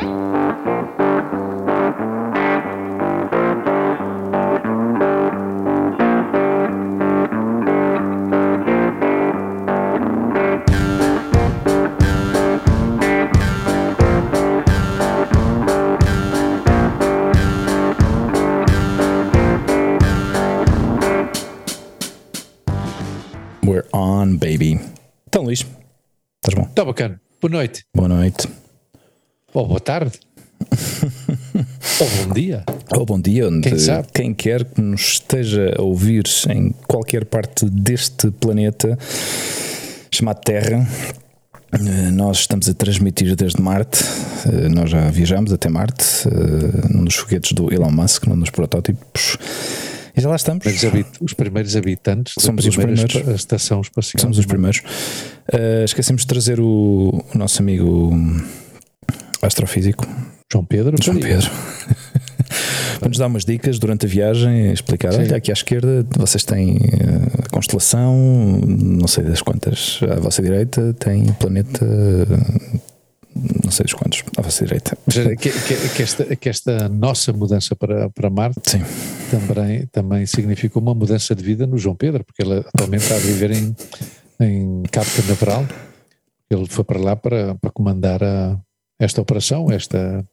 We're on, baby. Então, Luís, estás bom? Está bacana. Boa noite. Boa noite. Ou boa tarde. Ou bom dia. Ou bom dia, onde Quem sabe? quem quer que nos esteja a ouvir em qualquer parte deste planeta chamado Terra. eh, Nós estamos a transmitir desde Marte. eh, Nós já viajamos até Marte, eh, num dos foguetes do Elon Musk, num dos protótipos. E já lá estamos. Os primeiros habitantes Somos da os primeiros. estação espacial. Somos os primeiros. Eh, esquecemos de trazer o, o nosso amigo astrofísico, João Pedro. João. Pedro. Para nos dar umas dicas durante a viagem, explicar: Sim. olha, aqui à esquerda vocês têm eh, a constelação, não sei das quantas, à vossa direita tem o planeta, eh, não sei dos quantos, à vossa direita. Que, que- que esta, que esta nossa mudança para, para Marte Sim, também, também significou uma mudança de vida no João Pedro, porque ele atualmente está a viver em, em Cabo Canaveral. Ele foi para lá para, para comandar a- esta operação, esta,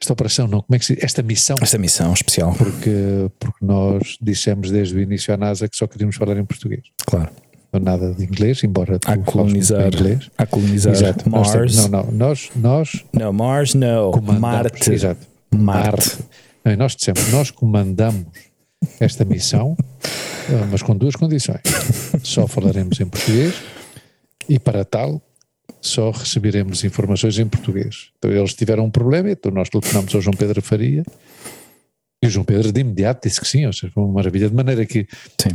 esta operação, não, como é que se? Esta missão. esta missão especial, porque, porque nós dissemos desde o início à NASA que só queríamos falar em português. claro. Não nada de inglês, embora tu A colonizar, inglês. a colonizar Exato. Nós Mars. temos- não, não, nós, nós Não, Mars não. Marte. Exato. Marte. Não, e nós dissemos, nós comandamos esta missão, eh, mas com duas condições. Só falaremos em português e para tal só receberemos informações em português. Então eles tiveram um problema, então nós telefonamos ao João Pedro Faria e o João Pedro de imediato disse que sim, ou seja, foi uma maravilha, de maneira que eh,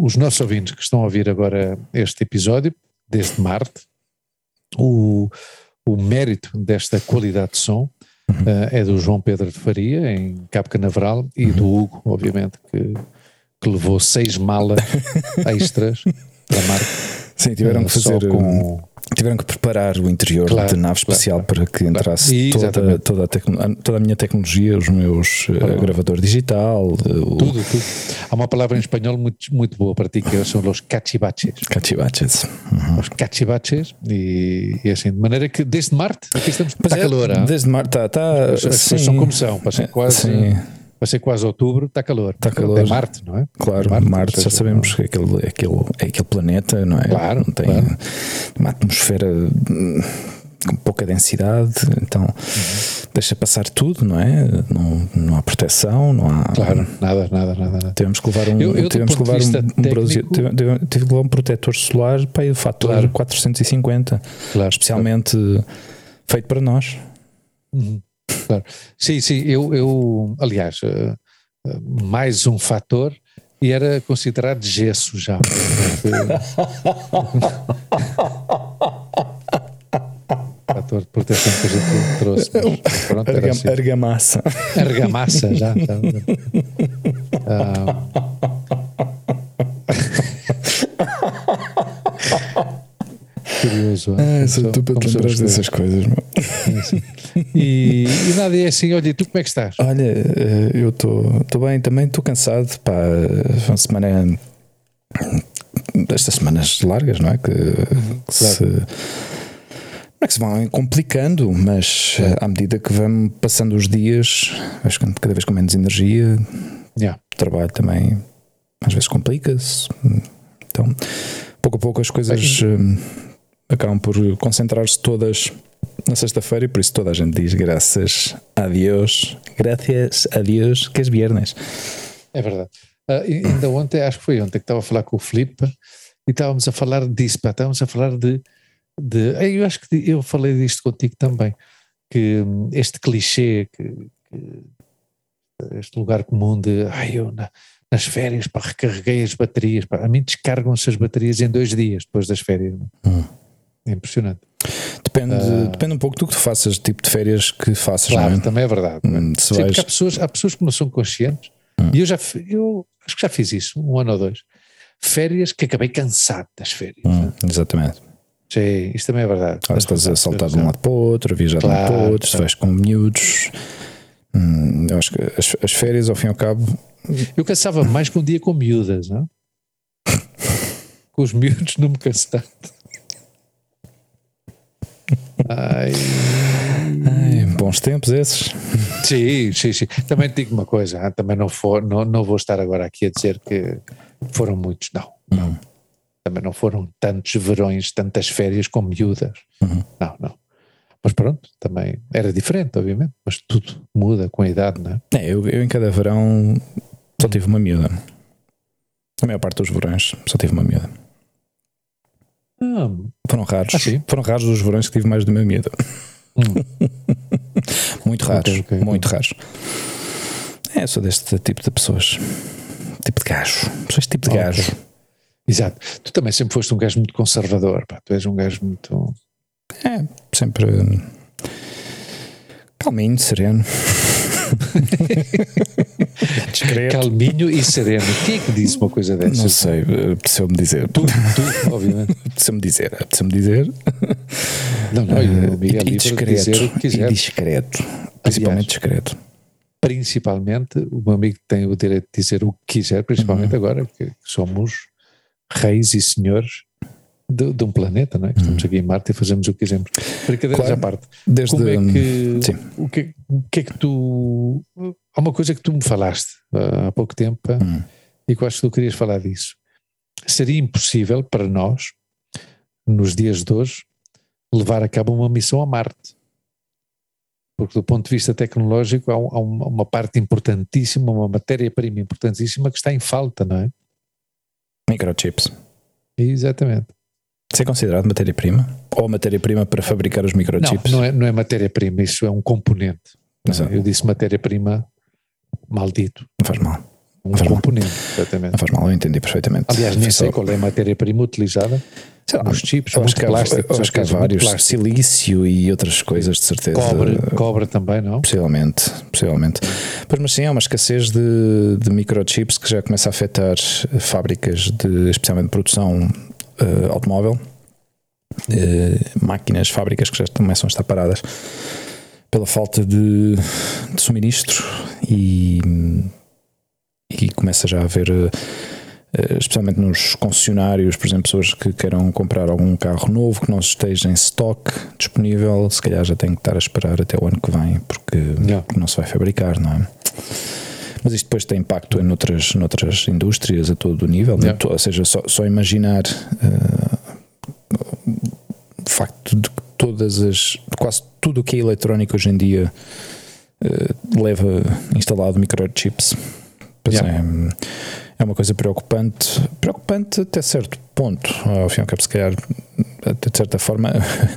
os nossos ouvintes que estão a ouvir agora este episódio, desde Marte, o, o mérito desta qualidade de som eh, é do João Pedro de Faria, em Cabo Canaveral, e do Hugo, obviamente, que, que levou seis malas extras para Marte. Sim, tiveram eh, que fazer. com, Tiveram que preparar o interior Claro, da nave claro, espacial para que entrasse E- toda, toda, a toda a minha tecnologia, os meus Claro. gravador digital, o tudo, tudo. Há uma palavra em espanhol muito, muito boa para ti, que são os cachivaches. cachivaches. Uhum. Os cachivaches, e, e assim, de maneira que desde Marte, aqui estamos, Pois está é, calor, ah? desde mar, tá, tá, As coisas são como são, ser quase, sim, para ser quase outubro, está calor. Está calor. É Marte, não é? claro, Marte, Marte, já sabemos que é aquele, é aquele, é aquele planeta, não é? Claro, Não tem claro. uma atmosfera hum, com pouca densidade, então Uhum. deixa passar tudo, não é? Não, não há proteção, não há. Claro, nada, nada, nada. nada. Tivemos que levar um, Eu- eu, tivemos que levar um, vista um técnico- tive, tive- que levar um protetor solar para o fator Claro. 450, Claro, especialmente feito para nós. Uhum, claro. Sim, sim, eu, eu aliás, eh, eh, mais um fator e era considerado gesso já. fator de proteção que a gente trouxe. Pronto, era Argam- assim. Argamassa. Argamassa já. já. Ah. Curioso. Ah, são- tu para te lembrar as dessas coisas. meu. coisas. E, e nada, é assim, olha, e tu como é que estás? Olha, eh, eu estou bem também, estou cansado. Pá, uma semana. Destas semanas largas, não é? Que, que se. Não é que se vão complicando, mas eh, à medida que vão passando os dias, vais ficando cada vez com menos energia, Yeah. o trabalho também às vezes complica-se. Então, pouco a pouco as coisas hum, acabam por concentrar-se todas na sexta-feira e por isso toda a gente diz graças a Deus, graças a Deus que é viernes. É verdade. E ainda ontem, acho que foi ontem que estava a falar com o Filipe e estávamos a falar disso, pá, estávamos a falar de, de. eh, Eu acho que eu falei disto contigo também, que hum, este clichê, que, que este lugar comum de ai, eu na- nas férias pá, recarreguei as baterias, pá. a mim descargam-se as baterias em dois dias depois das férias. Hum. É impressionante. Depende, Ah. depende um pouco do que tu faças, tipo de férias que faças, Claro, é? também é verdade. Hum, Se Sim, vais, há pessoas, há pessoas que não são conscientes, e eu já eu acho que já fiz isso, um ano ou dois. Férias que acabei cansado das férias. Hum, exatamente. Sim, isto também é verdade. Ah, estás a saltar de um lado para o outro, a viajar claro, de um lado para o outro, se vais com miúdos. Hum, eu acho que as, as, férias, ao fim e ao cabo. Eu cansava mais que um dia com miúdas, não? com os miúdos não me canso tanto. Ai. Ai, bons tempos esses. Sim, sim, sim. Também te digo uma coisa, ah, também não, for, não, não vou estar agora aqui a dizer que foram muitos, não. Uhum. Também não foram tantos verões, tantas férias com miúdas. Uhum. Não, não. Mas pronto, também era diferente, obviamente, mas tudo muda com a idade, não é? é eu, eu em cada verão só tive uma miúda. A maior parte dos verões só tive uma miúda. Ah. Foram raros. Ah, foram raros os verões que tive mais de uma miúda. Hum. muito raros, okay, okay, muito okay. raros. É, sou deste tipo de pessoas. Tipo de gajo. Este tipo de gajo. Exato. Tu também sempre foste um gajo muito conservador, pá. Tu és um gajo muito. É, sempre. Calminho, sereno. Discreto. Calminho e sereno. Quem é que disse uma coisa dessas? Não sei, apeteceu-me dizer. Tu, tu obviamente. Apeteceu-me dizer, apeteceu-me dizer. Não, não, o Miguel e, discreto, dizer o que quiser. E discreto. Principalmente Aliás, discreto. Principalmente, o meu amigo tem o direito de dizer o que quiser, principalmente uhum. agora que somos reis e senhores de, de, um planeta, não é? Estamos aqui em Marte e fazemos o que quisermos. Brincadeiras claro, à parte. Desde, Como é que, sim. o que, o que é que tu. Há uma coisa que tu me falaste uh, há pouco tempo uhum. e que eu acho que tu querias falar disso. Seria impossível para nós, nos dias de hoje, levar a cabo uma missão a Marte. Porque do ponto de vista tecnológico há, há uma parte importantíssima, uma matéria-prima importantíssima que está em falta, não é? Microchips. Exatamente. Isso é considerado matéria-prima? Ou matéria-prima para fabricar os microchips? Não, não é, não é matéria-prima, isso é um componente. Eu disse matéria-prima maldito. Não faz mal. Um componente, mal. exatamente. Não faz mal, eu entendi perfeitamente. Aliás, nem sei qual é a matéria-prima utilizada. Sei lá, os chips, que, plásticos, há vários, silício e outras coisas, de certeza. Cobre, cobre também, não? Possivelmente, possivelmente. Pois, mas sim, há uma escassez de, de microchips que já começa a afetar fábricas, de, especialmente de produção uh, automóvel, uh, máquinas, fábricas que já começam a estar paradas pela falta de, de suministro e, e começa já a haver uh, especialmente nos concessionários, por exemplo, pessoas que queiram comprar algum carro novo que não esteja em stock disponível, se calhar já tem que estar a esperar até o ano que vem, porque, yeah. porque não se vai fabricar, não é? Mas isto depois tem impacto em outras, noutras indústrias a todo o nível, né? yeah. ou seja, só, só imaginar uh, o facto de que todas as, quase tudo o que é eletrónico hoje em dia uh, leva instalado microchips. Yeah. É, é uma coisa preocupante, preocupante até certo ponto, ao fim e ao cabo, se calhar, de certa forma,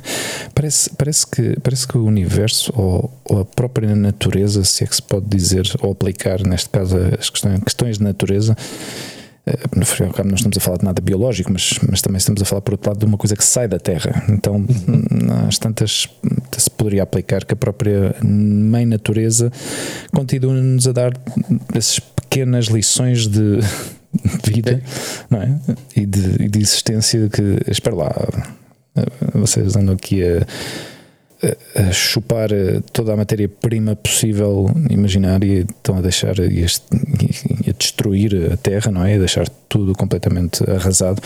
parece, parece, que, parece que o universo ou, ou, a própria natureza, se é que se pode dizer, ou aplicar, neste caso, as questões, questões de natureza, no fim e ao cabo não estamos a falar de nada biológico, mas, mas também estamos a falar, por outro lado, de uma coisa que sai da Terra. Então, uhum. às tantas, se poderia aplicar que a própria mãe natureza continua-nos a dar esses pequenas lições de vida é? e, de, e de existência que, espera lá, vocês andam aqui a, a, chupar toda a matéria-prima possível imaginar e estão a deixar e a destruir a Terra, não é? A deixar tudo completamente arrasado.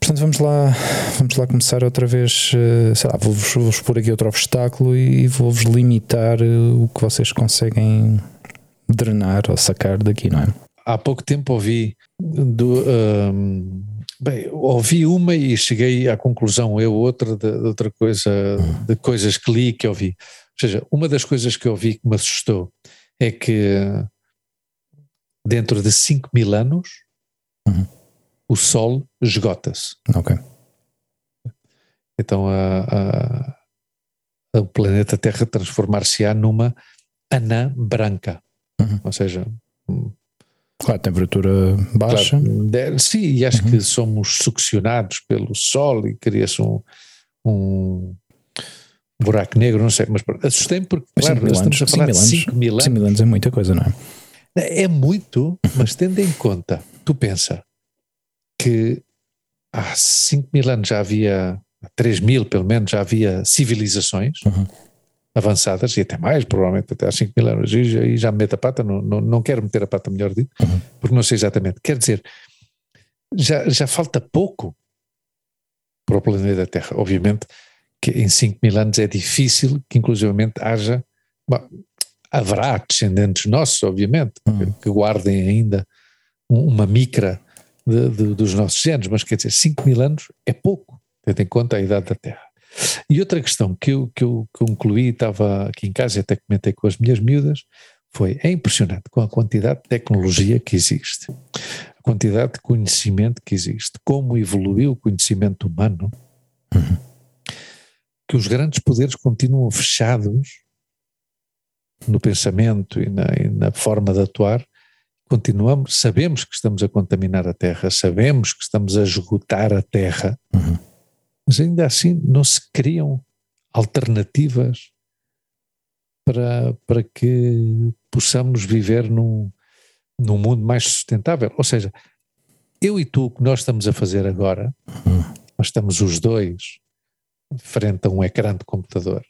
Portanto, vamos lá, vamos lá começar outra vez. Sei lá, vou-vos vou pôr aqui outro obstáculo e vou-vos limitar o que vocês conseguem drenar ou sacar daqui, não é? Há pouco tempo ouvi do, um, bem, ouvi uma e cheguei à conclusão, eu outra de, de outra coisa, uhum. de coisas que li que ouvi. Ou seja, uma das coisas que eu vi que me assustou é que dentro de 5 mil anos uhum. o Sol esgota-se. Ok. Então a, a, o planeta Terra transformar-se-á numa anã branca. Uhum. Ou seja, Claro, temperatura baixa. Claro, sim, e acho uhum. que somos succionados pelo Sol e cria-se um, um buraco negro, não sei, mas assustei-me porque, claro, estamos a falar de 5 mil anos. 5 mil anos é muita coisa, não é? É muito, mas tendo em conta, tu pensa que há 5 mil anos já havia há 3 mil pelo menos, já havia civilizações Uhum. avançadas, e até mais, provavelmente até há 5 mil anos, e já, e já me meto a pata, não, não, não quero meter a pata, melhor dito, Uhum. porque não sei exatamente. Quer dizer, já, já falta pouco para o planeta Terra. Obviamente que em 5 mil anos é difícil que inclusivamente haja, bom, haverá descendentes nossos, obviamente, Uhum. que, guardem ainda um- uma micra de- de- dos nossos genes, mas quer dizer, 5 mil anos é pouco, tendo em conta a idade da Terra. E outra questão que eu, que eu concluí, estava aqui em casa e até comentei com as minhas miúdas, foi, é impressionante com a quantidade de tecnologia que existe, a quantidade de conhecimento que existe, como evoluiu o conhecimento humano, que os grandes poderes continuam fechados no pensamento e na, e na forma de atuar, continuamos, sabemos que estamos a contaminar a Terra, sabemos que estamos a esgotar a Terra, Uhum. mas ainda assim não se criam alternativas para, para que possamos viver num, num mundo mais sustentável. Ou seja, eu e tu, o que nós estamos a fazer agora, Uhum. nós estamos os dois frente a um ecrã de computador.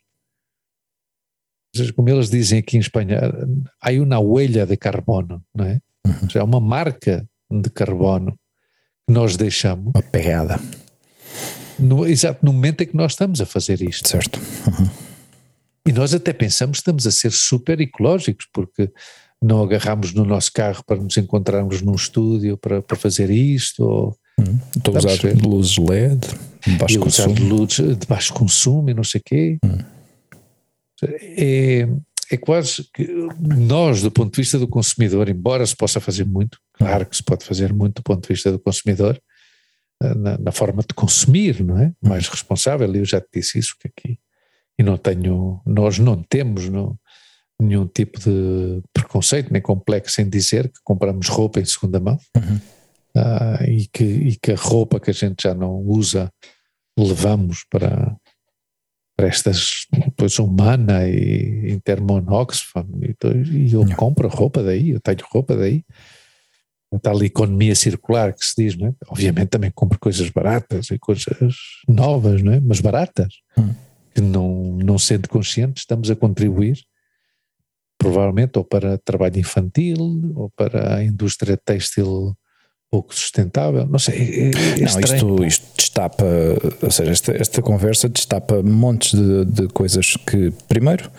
Como eles dizem aqui em Espanha, há uma huelha de carbono, não é? Uhum. Ou seja, há uma marca de carbono que nós deixamos, Uma pegada, no, exato no momento em que nós estamos a fazer isto. certo? E nós até pensamos que estamos a ser super ecológicos, porque não agarramos no nosso carro para nos encontrarmos num estúdio para, para fazer isto, ou Uhum. Estou a usar luzes LED, de baixo e usar consumo. luzes de baixo consumo e não sei o quê. É, é quase que nós, do ponto de vista do consumidor, embora se possa fazer muito, claro que se pode fazer muito do ponto de vista do consumidor, na, na forma de consumir, não é? Mais responsável, e eu já te disse isso que aqui, e não tenho, nós não temos não, nenhum tipo de preconceito nem complexo em dizer que compramos roupa em segunda mão Uhum. ah, e, que, e que a roupa que a gente já não usa levamos para, para estas depois humana e Intermon Oxfam e, e eu compro roupa daí, eu tenho roupa daí a tal economia circular que se diz, não é? obviamente também compro coisas baratas e coisas novas, não é? mas baratas Hum. que não, não sendo conscientes estamos a contribuir provavelmente ou para trabalho infantil ou para a indústria têxtil pouco sustentável, não sei, é, é Não, estranho. isto, isto destapa, ou seja, esta, esta conversa destapa montes de, de coisas que, primeiro,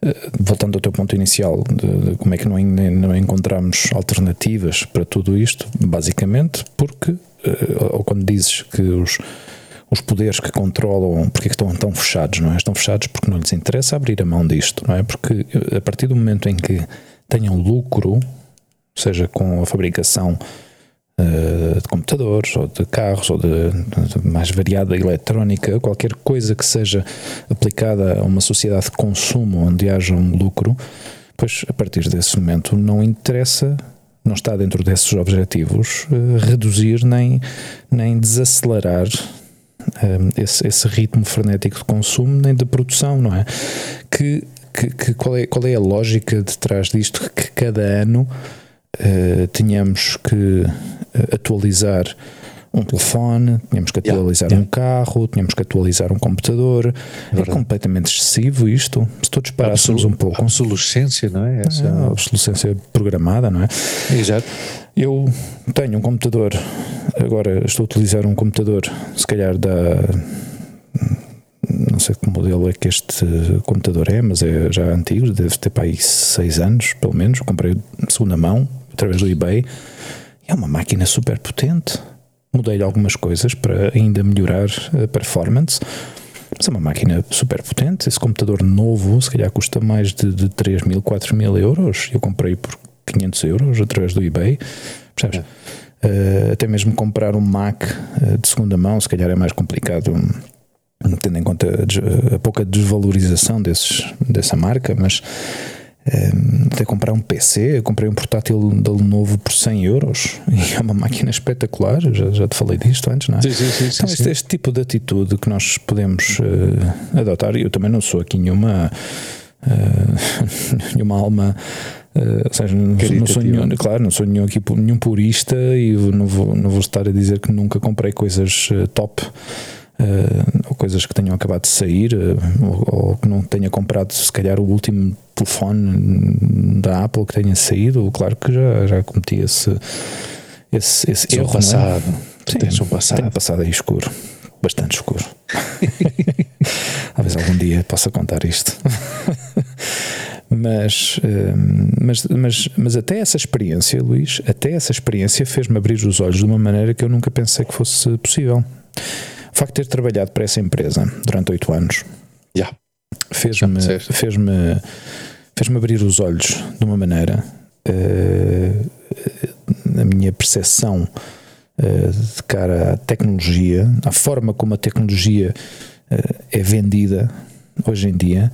eh, voltando ao teu ponto inicial, de, de como é que não, não encontramos alternativas para tudo isto, basicamente porque, eh, ou quando dizes que os, os poderes que controlam, porque é que estão tão fechados, não é? Estão fechados porque não lhes interessa abrir a mão disto, não é? Porque eh, a partir do momento em que tenham lucro, seja com a fabricação de computadores ou de carros ou de, de mais variada eletrónica, qualquer coisa que seja aplicada a uma sociedade de consumo onde haja um lucro, pois a partir desse momento não interessa, não está dentro desses objetivos, eh, reduzir nem, nem desacelerar eh, esse, esse ritmo frenético de consumo nem de produção, não é? Que, que, que qual, é, qual é a lógica de trás disto? Que cada ano eh, tínhamos que eh, atualizar um telefone, tínhamos que Yeah, atualizar yeah. um carro, tínhamos que atualizar um computador. É, verdade. completamente excessivo isto. Se todos parássemos um pouco. Obsolescência, não é? Essa, É, obsolescência programada, não é? Exato. Eu tenho um computador, agora estou a utilizar um computador, se calhar da. Não sei que modelo é que este computador é, mas é já antigo, deve ter para aí 6 anos, pelo menos. Comprei de segunda mão, através do eBay. É uma máquina super potente. Mudei-lhe algumas coisas para ainda melhorar a performance. Mas é uma máquina super potente. Esse computador novo, se calhar, custa mais de, de 3 mil, 4 mil euros. Eu comprei por 500 euros através do eBay. Percebes? Uh, até mesmo comprar um Mac uh, de segunda mão, se calhar é mais complicado, um, tendo em conta a, a pouca desvalorização desses, dessa marca, mas um, até comprar um PC, eu comprei um portátil da Lenovo por 100 euros e é uma máquina espetacular. Já, já te falei disto antes, não é? Sim, sim, sim, Então, este, este tipo de atitude que nós podemos eh, adotar, e eu também não sou aqui nenhuma, eh, nenhuma alma. eh, ou seja, não, sou- não sou Caritativa. nenhum, claro, não sou nenhum, aqui, nenhum purista e não vou, não vou estar a dizer que nunca comprei coisas top uh, ou coisas que tenham acabado de sair, uh, ou, ou, que não tenha comprado, se calhar, o último telefone da Apple que tenha saído. Claro que já, já cometi esse, esse, esse erro. É? passado. É? Sim, tens um passado. Tenho passado aí escuro. Bastante escuro. Talvez algum dia possa contar isto. mas, mas, mas, mas até essa experiência, Luís, até essa experiência fez-me abrir os olhos de uma maneira que eu nunca pensei que fosse possível. O facto de ter trabalhado para essa empresa durante oito anos yeah. fez-me fez -me, fez -me abrir os olhos de uma maneira. Uh, a minha percepção uh, de cara à tecnologia, à forma como a tecnologia uh, é vendida hoje em dia,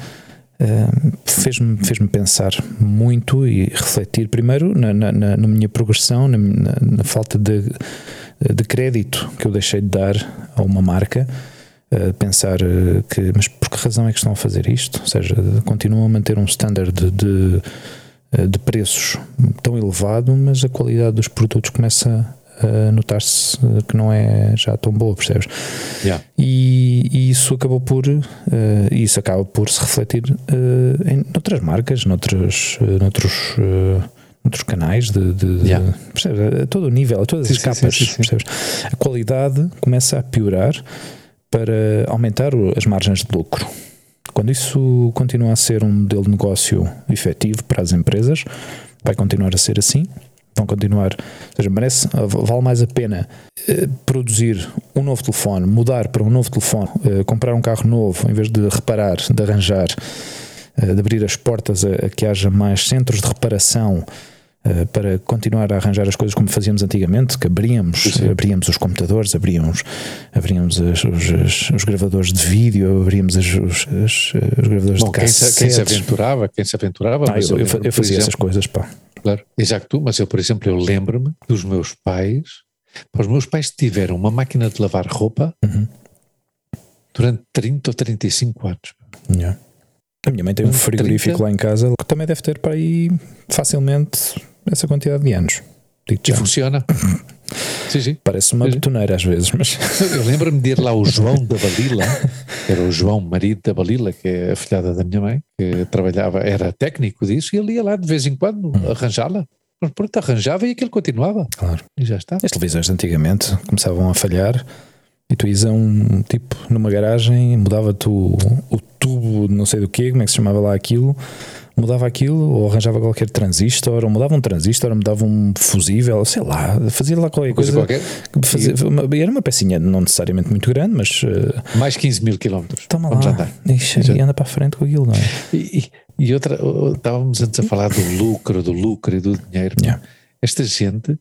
fez-me fez pensar muito e refletir primeiro na, na, na minha progressão, na, na, falta de, de crédito que eu deixei de dar a uma marca. Uh, pensar que, mas por que razão é que estão a fazer isto? Ou seja, continuam a manter um standard de, de, de preços tão elevado, mas a qualidade dos produtos começa uh, notar-se que não é já tão boa, percebes? Yeah. E, e, isso acabou por uh, isso acaba por se refletir uh, em outras marcas, noutros, noutros, uh, noutros canais de, de, yeah. de percebes? a todo o nível, a todas sim, as capas, sim, sim, percebes? A qualidade começa a piorar para aumentar as margens de lucro. Quando isso continua a ser um modelo de negócio efetivo para as empresas, vai continuar a ser assim vão continuar. Ou seja, merece, vale mais a pena eh, produzir um novo telefone, mudar para um novo telefone, eh, comprar um carro novo, em vez de reparar, de arranjar, de abrir as portas a, a que haja mais centros de reparação. Uh, para continuar a arranjar as coisas como fazíamos antigamente, que abríamos, abríamos os computadores, abríamos, abríamos as, os, os, gravadores de vídeo, abríamos as, os, os, gravadores Bom, de cassetes. Quem se, quem se aventurava, quem se aventurava. Ah, eu, eu, eu, fazia exemplo, essas coisas, pá. Claro, exato tu, mas eu, por exemplo, eu lembro-me dos meus pais, os meus pais tiveram uma máquina de lavar roupa uhum. durante 30 ou 35 anos. Yeah. A minha mãe tem um frigorífico 30? lá em casa que também deve ter para aí facilmente essa quantidade de anos. E funciona. sim, sim. Parece uma sim, betoneira às vezes, mas. Eu lembro-me de ir lá o João da Balila, era o João, marido da Balila, que é a filhada da minha mãe, que trabalhava, era técnico disso, e ele ia lá de vez em quando hum. arranjá-la. Mas pronto, arranjava e aquilo continuava. Claro. E já está. As televisões antigamente começavam a falhar e tu ias a um tipo numa garagem, mudava-te o, o tubo, não sei do quê, como é que se chamava lá aquilo mudava aquilo, ou arranjava qualquer transistor, ou mudava um transistor, ou mudava um fusível, sei lá, fazia lá qualquer coisa. coisa qualquer. Fazia, uma, era uma pecinha não necessariamente muito grande, mas. Uh, Mais 15 mil quilómetros. Toma Vamos lá. Andar. Ixi, e anda para a frente com aquilo, não é? E, e, outra, estávamos antes a falar do lucro, do lucro e do dinheiro. Yeah. Esta gente,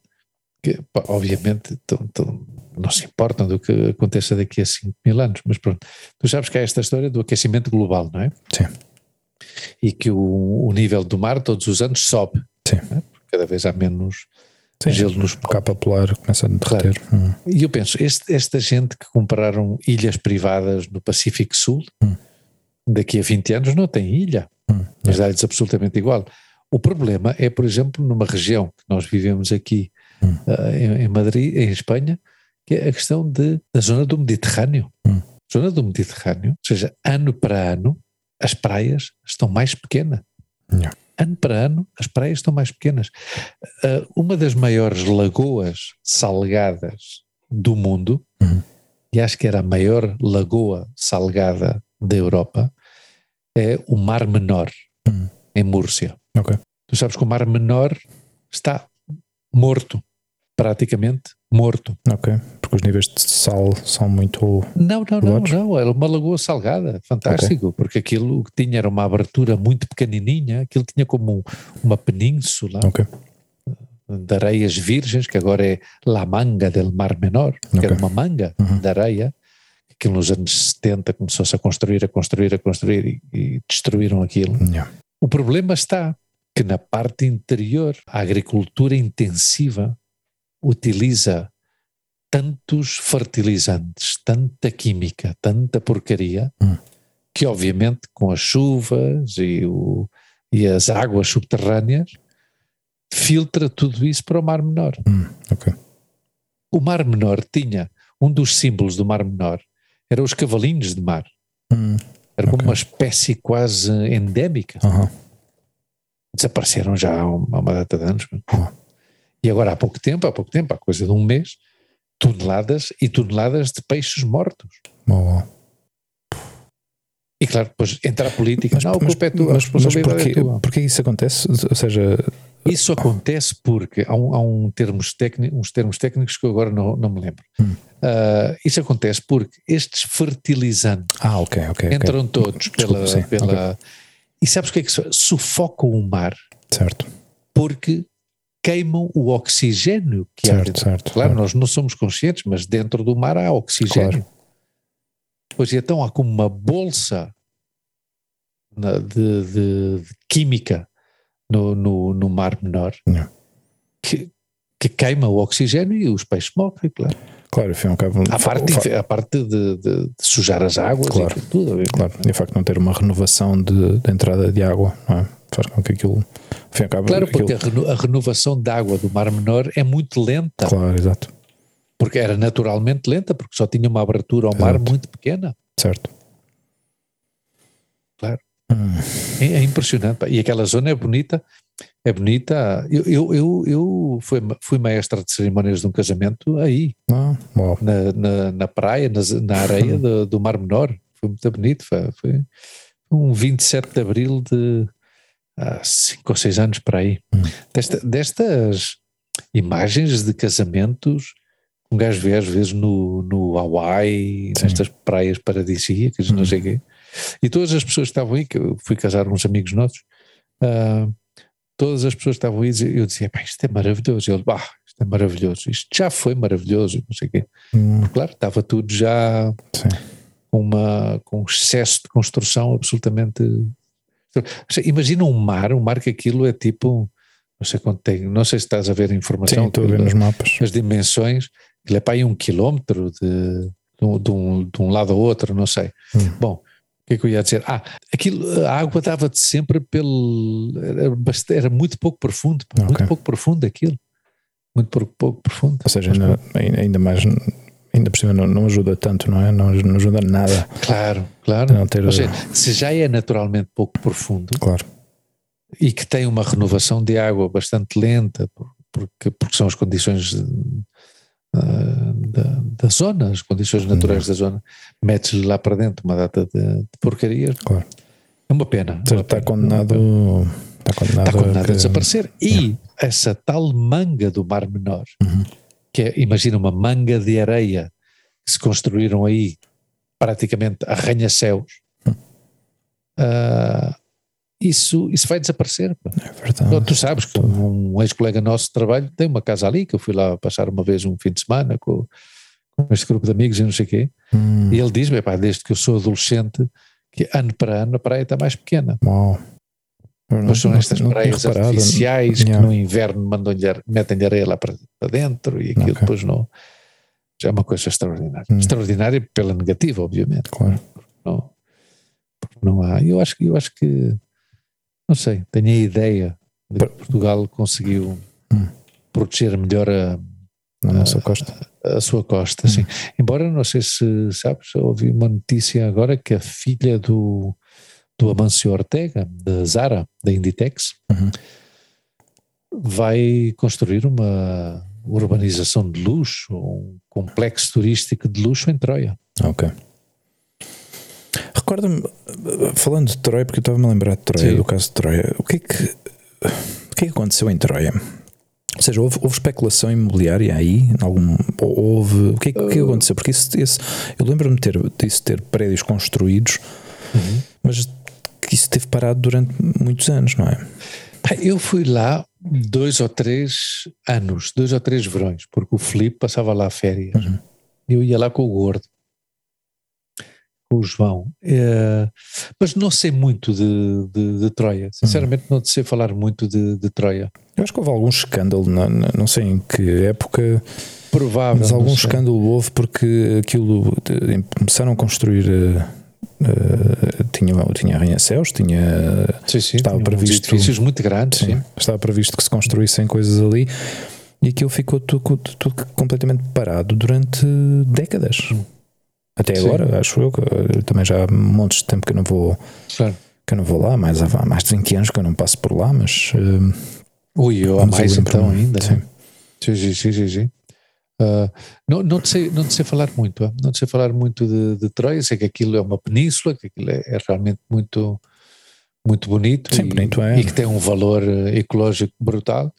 que obviamente tão, tão, não se importam do que aconteça daqui a 5 mil anos, mas pronto. Tu sabes que há esta história do aquecimento global, não é? Sim e que o, o nível do mar todos os anos sobe. Sim. Né? Cada vez há menos Sim, gelo nos capa polar começa a derreter. Claro. Hum. E eu penso, este, esta gente que compraram ilhas privadas no Pacífico Sul, hum. daqui a 20 anos não tem ilha, hum. mas dá-lhes absolutamente igual. O problema é, por exemplo, numa região que nós vivemos aqui uh, em, em, Madrid, em Espanha, que é a questão de, da zona do Mediterrâneo. Hum. Zona do Mediterrâneo, ou seja, ano para ano, as praias estão mais pequenas. Yeah. Ano para ano, as praias estão mais pequenas. Uh, uma das maiores lagoas salgadas do mundo, uhum. e acho que era a maior lagoa salgada da Europa, é o Mar Menor, uhum. em Múrcia. Okay. Tu sabes que o Mar Menor está morto, praticamente morto. Ok, porque os níveis de sal são muito. Não, não, não, não, era uma lagoa salgada, fantástico, okay. porque aquilo que tinha era uma abertura muito pequenininha, aquilo tinha como uma península okay. de areias virgens, que agora é La Manga del Mar Menor, que okay. era uma manga uhum. de areia, que nos anos 70 começou-se a construir, a construir, a construir e, e destruíram aquilo. Yeah. O problema está que na parte interior a agricultura intensiva utiliza tantos fertilizantes, tanta química, tanta porcaria, hum. que obviamente com as chuvas e, o, e, as águas subterrâneas filtra tudo isso para o Mar Menor. Hum, okay. O Mar Menor tinha, um dos símbolos do Mar Menor eram os cavalinhos de mar. Hum, Era como Ok. uma espécie quase endémica. Desapareceram já há uma, há uma data de anos. E agora há pouco tempo, há pouco tempo, há coisa de um mês, toneladas e toneladas de peixes mortos. E claro, depois entra a política. Mas, não, a mas, é tua, mas, mas responsabilidade porquê, é tua. porquê isso acontece? Ou seja, Isso acontece porque há, um, há um termos técnico, uns termos técnicos que eu agora não, não me lembro. Hum. Ah, isso acontece porque estes fertilizantes ah, ok, ok. ok. entram todos pela. sim, pela E sabes o que é que? Sufocam o mar Certo, porque queimam o oxigênio que há certo, dentro. certo. Claro, certo. nós não somos conscientes, mas dentro do mar há oxigênio. Pois e então há como uma bolsa de, de- de química no, no, no mar menor Yeah. que, que queima o oxigênio e os peixes morrem, claro. Claro, enfim, ao cabo, A parte, a parte de, de- de sujar as águas Claro. e tudo. Claro, e o facto de não ter uma renovação de, de entrada de água, não é? Faz com que aquilo. Enfim, acaba Claro, porque a, reno- a renovação de água do mar menor é muito lenta, Claro, exato. porque era naturalmente lenta, porque só tinha uma abertura ao mar Exato. muito pequena. Certo. Claro. Hum, É, é impressionante. E aquela zona é bonita, é bonita. Eu, eu, eu, eu fui, fui maestra de cerimónias de um casamento aí, ah, na, na, na praia, nas- na, areia do, do Mar Menor. Foi muito bonito. Foi, foi um 27 de abril de há 5 ou 6 anos para aí. Hum. Desta- destas imagens de casamentos um gajo vê às vezes no, no Hawaii, Sim. nestas praias paradisíacas, não Hum. sei o quê. E todas as pessoas que estavam aí, que eu fui casar uns amigos nossos, ah, todas as pessoas que estavam aí, eu dizia, pá, isto é maravilhoso. E ele, bah, isto é maravilhoso, isto já foi maravilhoso, não sei o quê. Hum, Claro, estava tudo já sim. com, uma, com um excesso de construção absolutamente. Imagina um mar, um mar que aquilo é tipo, não sei quanto tem, não sei se estás a ver a informação, Sim, estou a ver nos mapas. as dimensões, ele é para aí um quilómetro de, de, um, de um- lado ao outro, não sei. Hum. Bom, o que é que eu ia dizer? Ah, aquilo, a água dava-te sempre pelo. Era, era muito pouco profundo, muito pouco profundo aquilo. Muito pouco, pouco profundo. Ou seja, ainda- ainda mais, ainda por cima não, não ajuda tanto, não é? Não, não ajuda nada. Claro, claro. Não ter, Ou seja, se já é naturalmente pouco profundo claro, e que tem uma renovação de água bastante lenta, por- porque, porque são as condições ah, da, da zona, as condições naturais da zona, metes-lhe lá para dentro uma data de, de porcarias. claro. É uma pena. Seja, é uma está pena, condenado, está condenado, Está condenado a que- desaparecer. E essa tal manga do Mar Menor, Uhum. Que é, imagina uma manga de areia que se construíram aí praticamente arranha-céus, Hum. ah, isso, isso vai desaparecer. É verdade. Não, tu sabes que um ex-colega nosso de trabalho tem uma casa ali, que eu fui lá passar uma vez um fim de semana com, com este grupo de amigos e não sei o quê, Hum, e ele diz-me, "Epá, desde que eu sou adolescente, que ano para ano a praia está mais pequena. uau. Mas são não- estas não praias reparado. artificiais Yeah. que no inverno metem-lhe areia lá para, para dentro e aquilo Ok. depois não. Já é uma coisa extraordinária. Hum. Extraordinária pela negativa, obviamente. Claro. Não, porque não há. Eu acho, que- eu acho que, não sei, tenho a ideia de que Portugal conseguiu Hum. proteger melhor a, nossa costa. a sua costa. Sim. Embora, não sei se sabes, ouvi uma notícia agora que a filha do, do Amancio Ortega, da Zara, da Inditex, Uhum. vai construir uma urbanização de luxo, um complexo turístico de luxo em Troia. Ok. Recorda-me, falando de Troia, porque eu estava-me a lembrar de Troia, Sim. do caso de Troia, o que é que, o que, é que aconteceu em Troia? Ou seja, houve, houve especulação imobiliária aí? Algum, ou houve, o que é que, o que aconteceu? Porque isso, esse- eu lembro-me de ter, disso ter prédios construídos, mas que isso teve parado durante muitos anos, não é? Eu fui lá dois ou três anos, dois ou três verões, porque o Filipe passava lá férias. Uhum. Eu ia lá com o Gordo, com o João. Eh, mas não sei muito de, de, de Troia. Sinceramente, não sei falar muito de, de Troia. Eu acho que houve algum escândalo, na- não sei em que época, Provável. mas não algum escândalo houve porque aquilo de- começaram a construir. eh, eh, tinha, tinha arranha-céus, tinha Sim, sim, estava tinha previsto- edifícios muito grandes. Sim. Sim, estava previsto que se construíssem coisas ali e aquilo ficou tudo, tudo completamente parado durante décadas. Até Sim. agora, acho eu eu também já há montes de tempo que eu não vou, Claro. que eu não vou lá, mais há mais de 20 anos que eu não passo por lá, mas eh, Ui, eu há mais então ainda. sim. né? Sim, sim, sim, sim. Ah, não, não, te sei, não te sei falar muito, ah. não te sei falar muito de, de Troia, sei que aquilo é uma península, que aquilo é, é realmente muito, muito bonito, Sim, e, bonito é. e que tem um valor eh, ecológico brutal,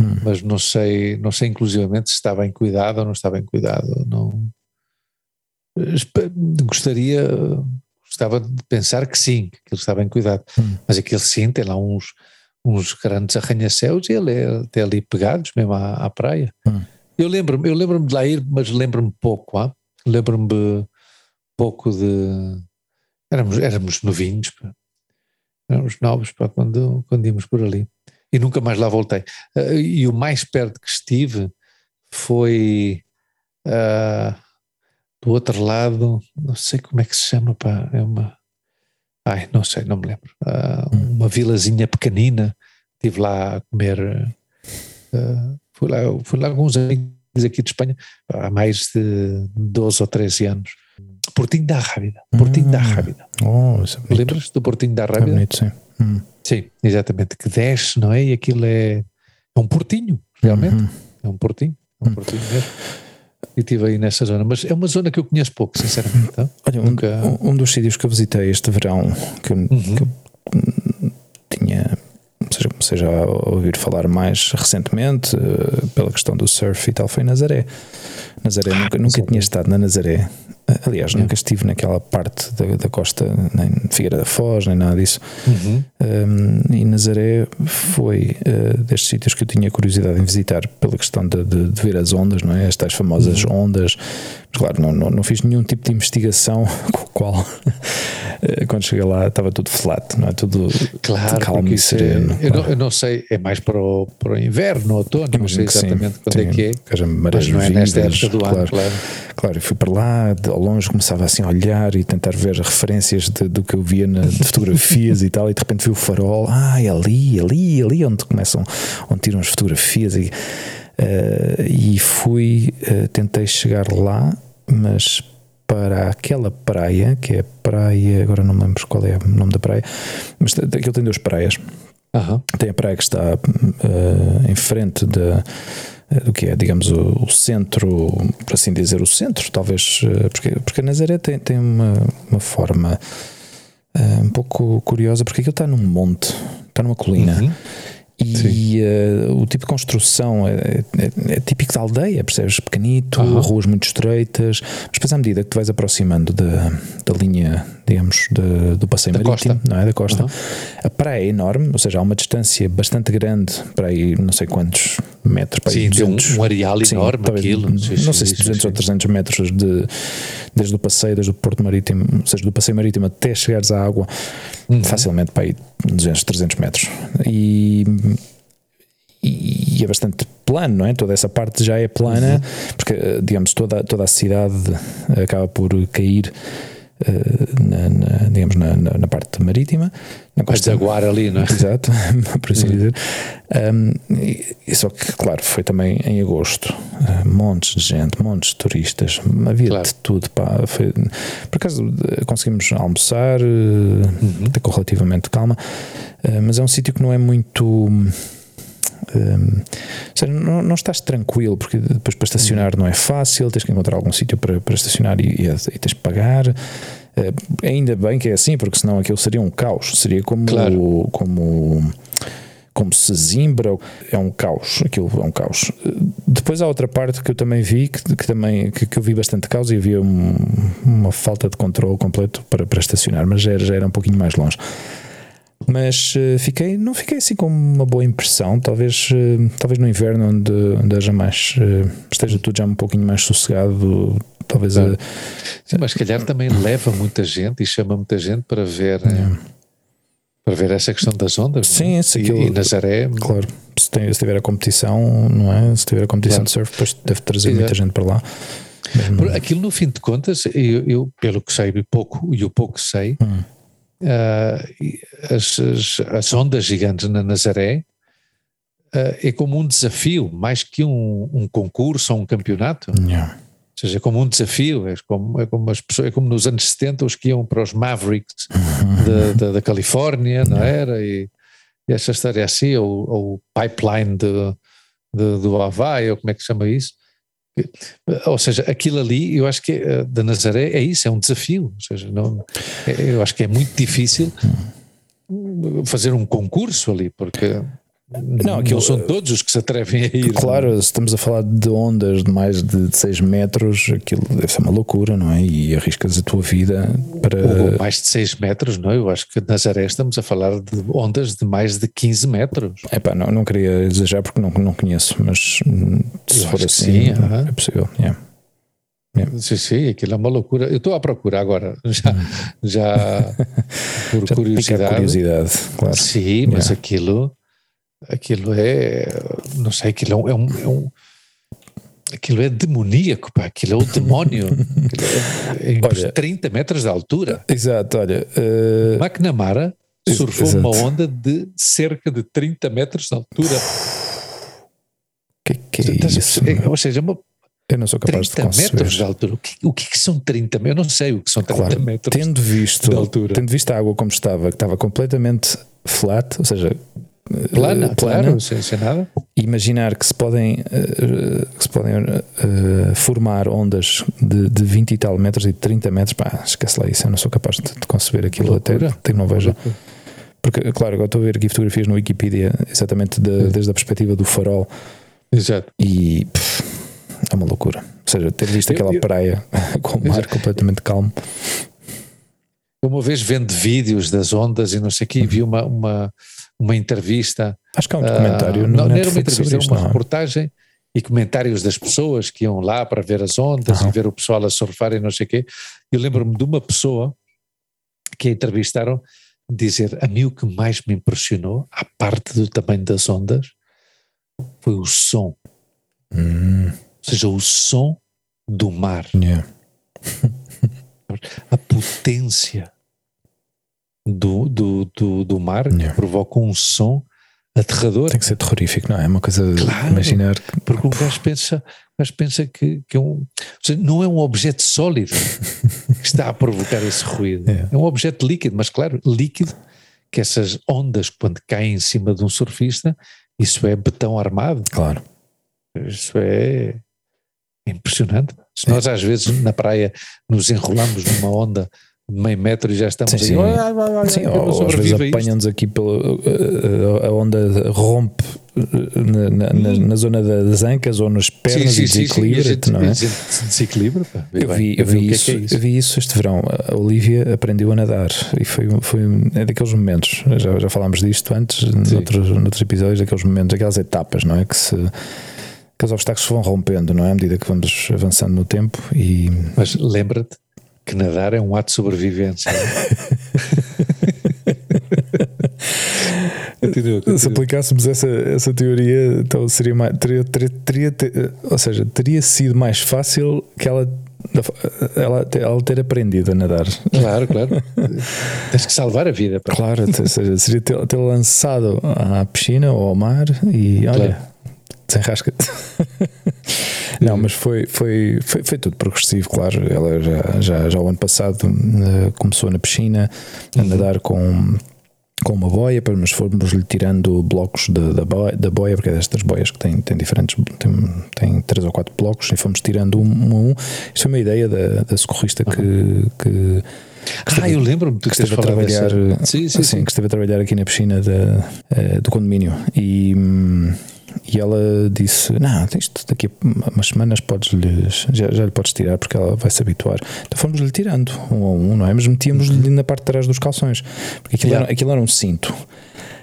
Hum. mas não sei, não sei inclusivamente se está bem cuidado ou não está bem cuidado. Não, gostaria, gostava de pensar que sim, que aquilo está bem cuidado, Hum. mas aquele sim tem lá uns, uns grandes arranha-céus e ele é até ali pegados mesmo à, à praia. Hum. Eu lembro-me, eu lembro-me de lá ir, mas lembro-me pouco, ah? lembro-me pouco de éramos, éramos novinhos, pá. éramos novos pá, quando, quando íamos por ali e nunca mais lá voltei. Ah, e o mais perto que estive foi ah, do outro lado, não sei como é que se chama, pá, é uma. Ai, não sei, não me lembro. Ah, uma vilazinha pequenina, estive lá a comer. ah, fui, lá, fui lá com uns amigos aqui de Espanha há mais de 12 ou 13 anos. Portinho da Rábida. Portinho da Hum. Rábida. oh, é. Lembras do Portinho da É Rábida? bonito, sim. Hum. Sim, exatamente. Que desce, não é? E aquilo é, é um portinho, realmente. Uhum. É um portinho. É um portinho mesmo. E estive aí nessa zona. Mas é uma zona que eu conheço pouco, sinceramente. tá? Olha, um, Nunca- um- um dos sítios que eu visitei este verão que Uhum. que eu, hum, tinha, comecei já a ouvir falar mais recentemente eh, pela questão do surf e tal, foi Nazaré. Nazaré, nunca, nunca tinha estado na Nazaré. Aliás, nunca estive naquela parte da, da costa, nem Figueira da Foz, nem nada disso. Uhum. Um, e Nazaré foi uh, destes sítios que eu tinha curiosidade em visitar pela questão de, de- de ver as ondas, não é? As tais famosas Uhum. ondas. Mas claro, não, não, não fiz nenhum tipo de investigação com o qual, uh, quando cheguei lá, estava tudo flat, não é? Tudo Claro, calmo e é- sereno. eu, pá. não, eu não sei, é mais para o, para o inverno, outono, não sei que sim. exatamente quando é Sim, que é. que marés Mas não é nesta época do ano, claro. claro. Claro, eu fui para lá, de- ao longe começava assim a olhar e tentar ver referências de- do que eu via na, de fotografias e tal, e de repente vi o farol, ah, é ali, ali, ali, onde começam, onde tiram as fotografias e, eh, e fui, eh, tentei chegar lá, mas para aquela praia, que é a praia, agora não me lembro qual é o nome da praia, mas aquilo tem duas praias. Aham. Tem a praia que está eh, em frente da eh, do que é, digamos, o, o centro, por assim dizer, o centro, talvez, eh, porque, porque a Nazaré tem, tem uma, uma forma eh, um pouco curiosa, porque aquilo está num monte, está numa colina. Uhum. E eh, o tipo de construção é, é- é típico da aldeia, percebes? Pequenito, Aham. ruas muito estreitas, mas depois, à medida que tu vais aproximando da, da linha, digamos, da- do passeio Da marítimo, costa. não é? Da costa, Aham. a praia é enorme, ou seja, há uma distância bastante grande para aí, não sei quantos metros, para aí Sim, tem um, 200, um areal Sim, enorme talvez, aquilo. Não sei se sim, 200 ou sim. 300 metros de, desde o passeio, desde o Porto Marítimo, ou seja, do passeio marítimo até chegares à água, Uhum. facilmente para aí 200, 300 metros. E, e é bastante plano, não é? Toda essa parte já é plana, Uhum. porque, eh, digamos, toda, toda a cidade acaba por cair. Eh, na, na- digamos na, na, parte marítima na costa desaguar ali, não é? Exato, por assim Uhum. dizer. Um, e, e só que, claro, foi também em agosto. Uh, montes de gente, montes de turistas, havia Claro. de tudo. Pá. Foi, por acaso uh, conseguimos almoçar, uh, Uhum. com relativamente calma, uh, mas é um sítio que não é muito. Um, seja, não, não estás tranquilo porque depois para estacionar não é fácil, tens que encontrar algum sítio para, para estacionar e, e, e tens que pagar. Eh, ainda bem que é assim, porque senão aquilo seria um caos. Seria como, Claro. como, como se Zimbra é um caos. Aquilo é um caos. Depois há outra parte que eu também vi, que, que também que, que eu vi bastante caos e havia um- uma falta de controle completo para, para estacionar, mas já era, já era um pouquinho mais longe. Mas eh, fiquei, não fiquei assim com uma boa impressão. Talvez, eh, talvez no inverno, onde, onde haja mais, eh, esteja tudo já um pouquinho mais sossegado. Talvez Claro. Sim, mas se calhar também leva muita gente e chama muita gente para ver, para ver essa questão das ondas. é? Sim, se e, aquilo- e Nazaré, Claro, se, tem, se tiver a competição, não é? Se tiver a competição Claro. de surf, depois deve trazer Exato. muita gente para lá. Mesmo- aquilo no fim de contas, eu, eu, pelo que sei e pouco, e o pouco que sei, Hum. E as, as, as ondas gigantes na Nazaré ah, é como um desafio, mais que um, um concurso ou um campeonato. Yeah. seja, é como um desafio, é como, é como, as pessoas, é como nos anos 70 os que iam para os Mavericks da, da, da Califórnia, não era? E, e essa história assim, ou, ou o pipeline de, de, do Havaí, ou como é que chama isso? Ou seja, aquilo ali, eu acho que eh, da Nazaré é isso, é um desafio. Ou seja, não, é, eu acho que é muito difícil fazer um concurso ali, porque não, aquilo, não são todos os que se atrevem a ir. Claro, se estamos a falar de ondas de mais de 6 metros, aquilo deve ser uma loucura, não é? E arriscas a tua vida para. Ou mais de 6 metros, não é? Eu acho que Nazaré estamos a falar de ondas de mais de 15 metros. É pá, não, não queria exagerar porque não, não conheço, mas hum, se for assim, sim, é possível. Yeah. Yeah. Sim, sim, aquilo é uma loucura. Eu estou à procura agora, já, já por já curiosidade. curiosidade, claro. Sim, mas yeah. aquilo aquilo é, não sei, aquilo é um, é um aquilo é demoníaco, pá, aquilo é o demónio. é, é olha, 30 metros de altura. Exato, olha. Uh... McNamara surfou exato. uma onda de cerca de 30 metros de altura. Que que é isso? É, ou seja, uma, eu não sou capaz 30 de conceber. metros de altura. O que, o que são 30 metros? Eu não sei o que são 30 claro, metros tendo visto, de altura. Tendo visto a água como estava, que estava completamente flat, ou seja, plana, uh, plana claro, sem, sem nada. Imaginar que se podem, uh, que se podem uh, formar ondas de, de 20 e tal metros e de 30 metros, pá, esquece lá isso, eu não sou capaz de, de conceber aquilo até, até não veja. Porque, claro, agora estou a ver aqui fotografias no Wikipedia, exatamente de, desde a perspectiva do farol. Exato. E pff, é uma loucura. Ou seja, ter visto eu, aquela eu, praia com o mar completamente calmo. Uma vez vendo vídeos das ondas e não sei o vi uma, uma uma entrevista. Acho que é um documentário. Uh, não, não era uma entrevista, era uma não. reportagem e comentários das pessoas que iam lá para ver as ondas uhum. e ver o pessoal a surfar e não sei o quê. Eu lembro-me de uma pessoa que a entrevistaram dizer: A mim o que mais me impressionou, à parte do tamanho das ondas, foi o som. Hum. Ou seja, o som do mar. Yeah. a potência do, do, do, do mar yeah. que provoca um som aterrador. Tem que ser terrorífico, não é? É uma coisa claro, imaginar. Porque o gajo pensa, o pensa que, que é um, seja, não é um objeto sólido que está a provocar esse ruído. Yeah. É um objeto líquido, mas claro, líquido, que essas ondas, quando caem em cima de um surfista, isso é betão armado. Claro. Isso é impressionante. Se nós às vezes na praia nos enrolamos numa onda meio metro e já estamos sim, sim. aí. sim, ou, às vezes apanham-nos aqui pela a onda rompe na, na, na, na, zona das ancas ou nas pernas sim, sim, e desequilibra-te, não é? Desequilibra, eu vi, eu vi isso, é é isso. eu vi isso este verão. A Olivia aprendeu a nadar e foi, foi é daqueles momentos, já, já falámos disto antes, noutros, noutros episódios, daqueles momentos, aquelas etapas, não é? Que se que os obstáculos se vão rompendo, não é? À medida que vamos avançando no tempo e... Mas lembra-te que nadar é um ato de sobrevivência. continua, continua. Se aplicássemos essa, essa teoria, então seria mais, teria, teria, teria, ter, ou seja, teria sido mais fácil que ela, ela, ela ter aprendido a nadar. Claro, claro. Tens que salvar a vida. Pá. Claro, ou seja, seria ter, ter lançado à piscina ou ao mar e olha, claro. Desenrasca-te. Não, mas foi, foi, foi, foi, tudo progressivo, claro. Ela já, já, já o ano passado uh, começou na piscina a uhum. nadar com com uma boia, mas fomos-lhe tirando blocos da, da, boia, da boia, porque é destas boias que têm, têm diferentes, tem, tem três ou quatro blocos, e fomos tirando um a um. Isso foi uma ideia da, da socorrista que, uhum. que, que ah, esteve, eu lembro-me que esteve a trabalhar, sim, sim, assim, sim. que esteve a trabalhar aqui na piscina da, uh, do condomínio e hum, e ela disse: Não, isto daqui a umas semanas podes já, já lhe podes tirar porque ela vai se habituar. Então fomos-lhe tirando um a um, não é? Mas metíamos-lhe na parte de trás dos calções, porque aquilo, yeah. era, aquilo era um cinto.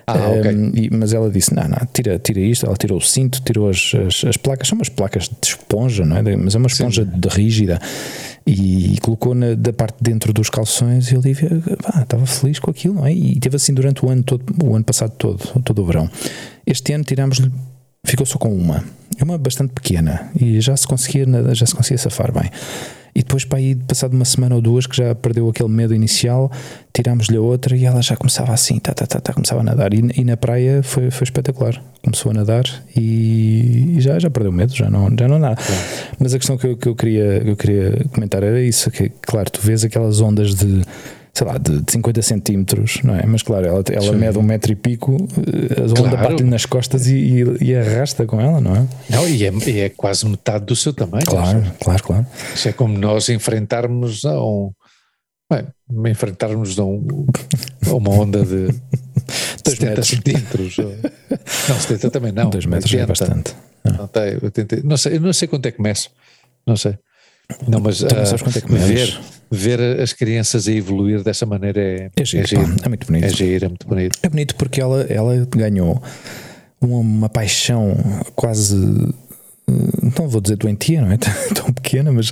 Ah, um, okay. e, mas ela disse: Não, não, tira, tira isto. Ela tirou o cinto, tirou as, as, as placas, são umas placas de esponja, não é? Mas é uma esponja de rígida e colocou na, da parte de dentro dos calções e a Olivia ah, estava feliz com aquilo, não é? E teve assim durante o ano todo, o ano passado todo, todo o verão. Este ano tirámos-lhe ficou só com uma. Uma bastante pequena e já se conseguia, já se conseguia safar bem. E depois, para aí, passado uma semana ou duas, que já perdeu aquele medo inicial, tirámos-lhe a outra e ela já começava assim, tá, tá, tá, tá começava a nadar. E, e, na praia foi, foi espetacular. Começou a nadar e, e já, já perdeu medo, já não, já não nada. Mas a questão que eu, que eu, queria, que eu queria comentar era isso: que, claro, tu vês aquelas ondas de sei lá, de, 50 centímetros, não é? Mas claro, ela, ela mede um metro e pico, a onda claro. parte-lhe nas costas e, e, e, arrasta com ela, não é? Não, e é, é quase metade do seu tamanho. Claro, claro, claro. Isso é como nós enfrentarmos a um. Bem, enfrentarmos a, um, a uma onda de 70 metros. centímetros. não, 70 também não. 2 metros 80. é bastante. Não, tem, 80, não, sei, eu não sei quanto é que começa. Não sei. Não, mas uh, é que ver, ver as crianças a evoluir dessa maneira é, é, giro, é, giro. é muito bonito. É giro, é muito bonito. É bonito porque ela, ela ganhou uma, uma paixão quase não vou dizer doentia, não é tão pequena, mas,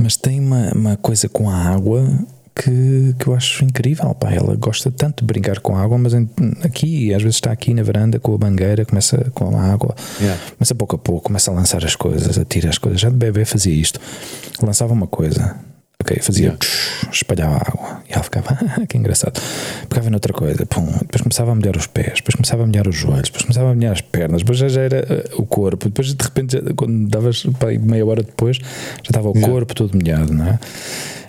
mas tem uma, uma coisa com a água que, que eu acho incrível. Pá. Ela gosta tanto de brincar com água, mas aqui, às vezes está aqui na varanda com a mangueira, começa com a água, yeah. começa pouco a pouco, começa a lançar as coisas, a tirar as coisas. Já de bebê fazia isto, lançava uma coisa, ok, fazia, yeah. espalhava água e ela ficava, que engraçado. Pegava noutra coisa, pum, depois começava a molhar os pés, depois começava a molhar os joelhos, depois começava a molhar as pernas, depois já, já era uh, o corpo, depois de repente, já, quando davas meia hora depois, já estava o yeah. corpo todo molhado, não é?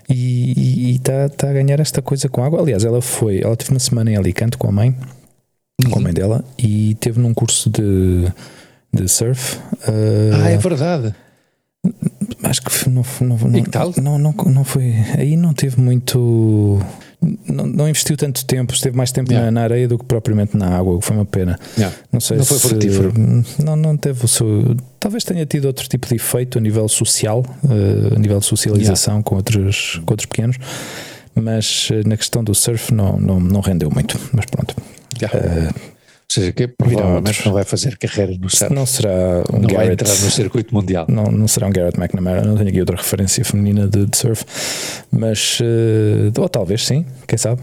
e está tá a ganhar esta coisa com água. Aliás, ela foi, ela teve uma semana em Alicante com a mãe, uhum. com a mãe dela, e teve num curso de, de surf. Uh, ah, é verdade. Acho que não, não, não, não, não, não foi. Aí não teve muito não, não, investiu tanto tempo, esteve mais tempo yeah. na, na, areia do que propriamente na água, o que foi uma pena. Yeah. Não sei não se, foi frutífero. Não, não teve o seu. Talvez tenha tido outro tipo de efeito a nível social, uh, a nível de socialização yeah. com, outros, com outros pequenos, mas uh, na questão do surf não, não, não rendeu muito. Mas pronto. Uh, seja, que provavelmente não vai fazer carreira no surf. Não será um não Garrett, vai entrar no circuito mundial. Não, não será um Garrett McNamara. Não tenho aqui outra referência feminina de, de surf, mas uh, ou talvez sim, quem sabe.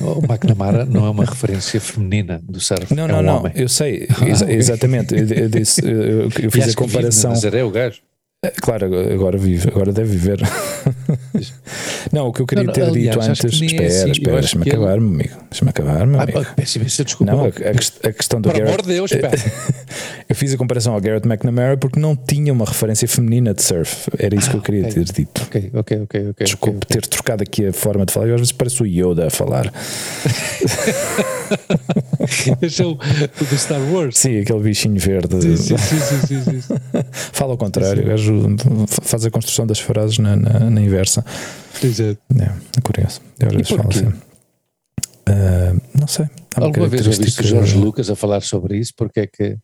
O McNamara não é uma referência feminina do surf. Não, é não, um não. Homem. Eu sei, exa exatamente. eu, disse, eu, eu fiz a comparação. Vive na o gajo. É, claro, agora vive, agora deve viver. não, o que eu queria não, ter aliás, dito antes. Espera, é assim, espera, deixa-me acabar, meu amigo. Deixa-me acabar, meu ah, amigo. Peço imensa desculpa. Não, a, a, a questão do Por Garrett. amor de Deus, espera. eu fiz a comparação ao Garrett McNamara porque não tinha uma referência feminina de surf. Era isso ah, que eu queria okay. ter dito. Ok, ok, ok. okay Desculpe okay, ter trocado aqui a forma de falar. Eu às vezes parece o Yoda a falar. Esse é o do Star Wars. Sim, aquele bichinho verde. Sim, sim, sim, sim, sim, sim. Fala ao contrário, o faz a construção das frases na, na, na inversa. Exato. É, é curioso. Eu às vezes falo assim. Uh, não sei. Alguma vez ouviste o Jorge Lucas a falar sobre isso? Porque é que,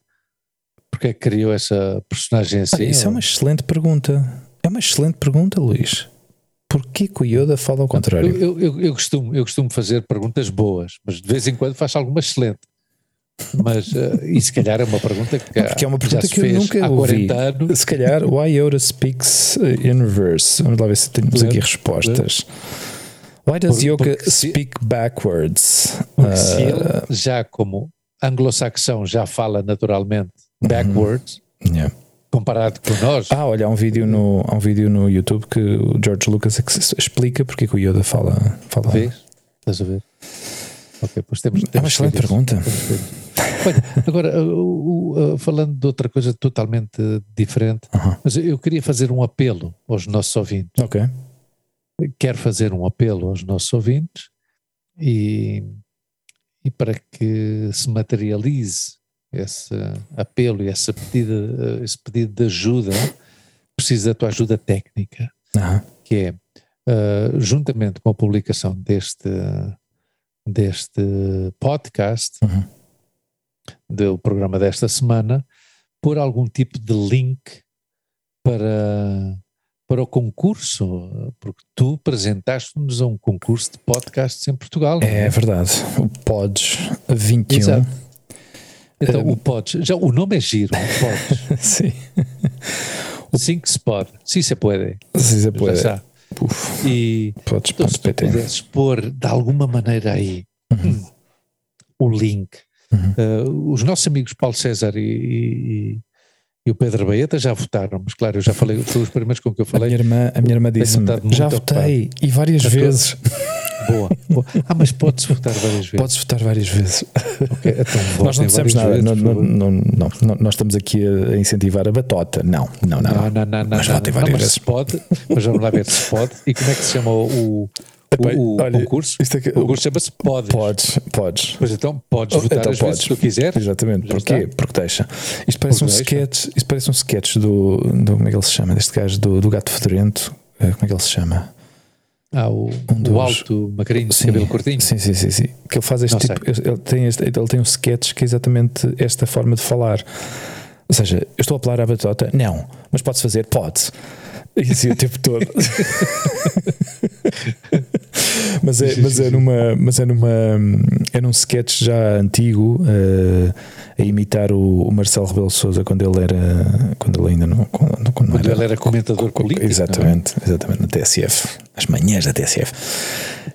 porque é que criou essa personagem assim? isso ou? é uma excelente pergunta. É uma excelente pergunta, Luís. Porquê que o Yoda fala ao contrário? Eu, eu, eu, costumo, eu costumo fazer perguntas boas, mas de vez em quando faço alguma excelente. Mas, uh, e se calhar é uma pergunta que, Porque é uma pergunta que eu nunca há ouvi. 40 anos. Se calhar, why Yoda speaks in reverse? Vamos lá ver se temos aqui respostas. Why does Yoda speak backwards? Porque uh, se ele, já como anglo-saxão, já fala naturalmente backwards, uh -huh. yeah comparado com nós. Ah, olha, há um vídeo no, há um vídeo no YouTube que o George Lucas explica porque que o Yoda fala. fala. Vês? Estás a ver? Ok, pois temos. temos é uma excelente pergunta. Olha, agora, uh, uh, falando de outra coisa totalmente diferente, uh -huh. mas eu queria fazer um apelo aos nossos ouvintes. Ok. Quero fazer um apelo aos nossos ouvintes e, e para que se materialize esse apelo e essa pedida, esse pedido de ajuda, precisa da tua ajuda técnica, uhum. que é, uh, juntamente com a publicação deste, deste podcast, uhum. do programa desta semana, pôr algum tipo de link para, para o concurso, porque tu apresentaste-nos a um concurso de podcasts em Portugal. É, é verdade, o Pods 21. Exato então, o Pods, já o nome é giro, Pods. Sim. Sim que se pode, sim se pode. Sim se pode. Uf, e Podes, então, se pudesses pôr de alguma maneira aí uhum. Hum, o link, uhum. uh, os nossos amigos Paulo César e, e, e o Pedro Baeta já votaram, mas claro, eu já falei, foi os primeiros com que eu falei. A minha irmã, a minha irmã disse-me, já votei ocupado. e várias vezes. Boa, boa. Ah, mas podes votar várias vezes. Podes votar várias vezes. Okay, então nós não dissemos nada, vezes, não, não, não, nós estamos aqui a incentivar a batota. Não, não, não. Não, não, não. não, mas votem várias vezes. Se pode, mas vamos lá ver se pode. E como é que se chama o, o, o Olha, concurso? É que, o concurso chama-se Podes. Podes, podes. Pois então podes oh, votar então, as podes. vezes que tu quiseres. Exatamente. Já Porquê? Está. Porque deixa. Isto parece Porque um sketch, isto parece um sketch do, do. Como é que ele se chama? Deste gajo do, do gato fedorento. Eh, como é que ele se chama? Ah, o, um dos, o alto, macarinho, sim, cabelo curtinho. Sim, sim, sim, sim. Que ele faz este Não tipo. Ele tem, este, ele tem um sketch que é exatamente esta forma de falar. Ou seja, eu estou a apelar à batota? Não. Mas pode-se fazer? Pode. E assim o tempo todo. mas, é, mas, é numa, mas é numa. É num sketch já antigo uh, a imitar o, o, Marcelo Rebelo Souza quando ele era. Quando ele ainda não. Quando, quando, quando era, ele era comentador político. Exatamente, é? exatamente, na TSF. As manhãs da TSF.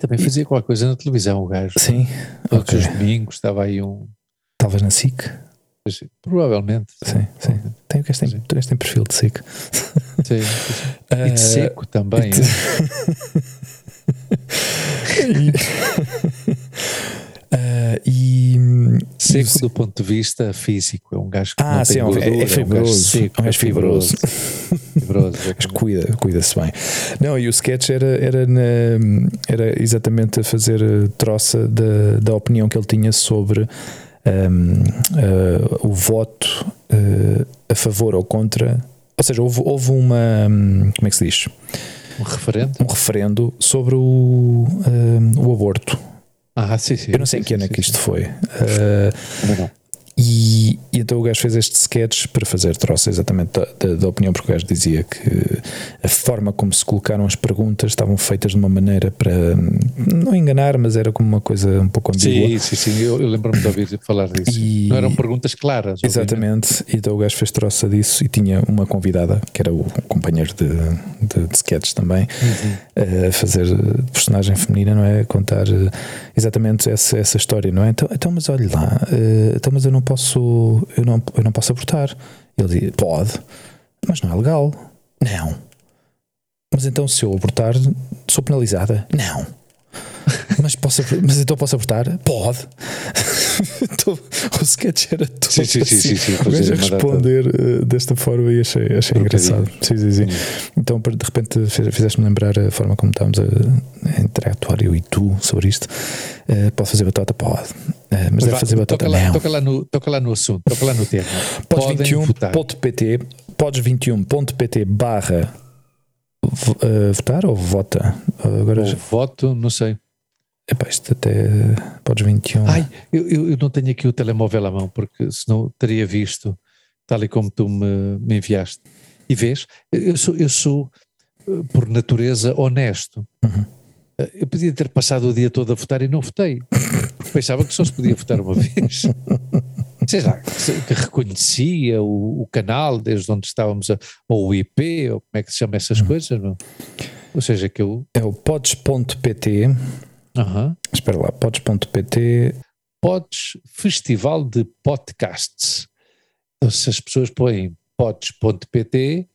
também fazia qualquer coisa na televisão, o gajo. Sim. Todos okay. os domingos estava aí um. Talvez na SIC. Provavelmente. Sim, sim. Tem, este, tem, este tem perfil de seco. Sim, sim. E de seco também. e, uh, e, seco do ponto de vista físico, é um gajo que ah, não sim, tem gordura, é, é fibroso, é um gajo seco, é um gajo fibroso. fibroso. Mas cuida, cuida-se bem. Não, e o sketch era, era, na, era exatamente a fazer troça da, da opinião que ele tinha sobre um, uh, o voto uh, a favor ou contra. Ou seja, houve, houve uma. Um, como é que se diz? Um referendo? Um referendo sobre o, um, o aborto. Ah, sim, sim. Eu não sei sim, que ano é que isto foi. Uh. E, e, então o gajo fez este sketch para fazer troça exatamente da, da, da, opinião, porque o gajo dizia que a forma como se colocaram as perguntas estavam feitas de uma maneira para não enganar, mas era como uma coisa um pouco ambígua. Sim, sim, sim, eu, eu lembro-me de ouvir falar disso. E, não eram perguntas claras. Exatamente, obviamente. e então o gajo fez troça disso e tinha uma convidada, que era o companheiro de, de, de sketches também, uhum. a fazer personagem feminina, não é? A contar exatamente essa, essa história, não é? Então, então mas olhe lá, eh, então, mas eu não posso, eu não, eu não posso abortar. Ele diz, pode, mas não é legal. Não. Mas então se eu abortar, sou penalizada? Não. Mas, posso, mas então posso abortar? Pode. o sketch era todo sim, sim, assim. Sim, sim, sim, a responder uh, desta forma e achei, achei engraçado. Sim, sim, sim. Hum. Então, de repente, fizeste-me lembrar a forma como estávamos a, a interactuar eu e tu sobre isto. Uh, pode fazer batata? Pode. Uh, mas, mas deve fazer batata? Toca lá, não. Toca lá, no, toca lá no assunto, toca lá no tema. Podes21.pt podes21.pt barra votar ou vota? Agora ou já... voto, não sei. Epá, isto até podes 21. Ai, eu, eu não tenho aqui o telemóvel à mão, porque senão teria visto, tal e como tu me, me enviaste. E vês, eu sou, eu sou eh, por natureza honesto. Uhum. Eh, eu podia ter passado o dia todo a votar e não votei, pensava que só se podia votar uma vez. Sei lá, que reconhecia o, o, canal desde onde estávamos, a, ou o IP, ou como é que se chama essas uhum. coisas, não? Ou seja, que eu. É o pods.pt Uhum. Espera lá, pods.pt. Pods Festival de Podcasts. Então, se as pessoas põem pods.pt,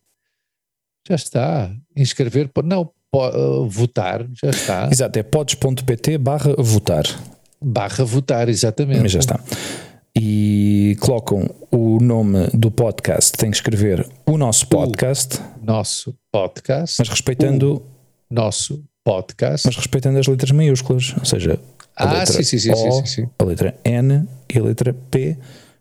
já está. Inscrever, não, uh, votar, já está. Exato, é pods.pt barra votar. Barra votar, exatamente. Mas já está. E colocam o nome do podcast, tem que escrever o nosso podcast. O nosso podcast. Mas respeitando. O nosso podcast. Mas respeitando as letras maiúsculas, ou seja, a ah, letra sim, sim, o, sim, a letra N e a letra P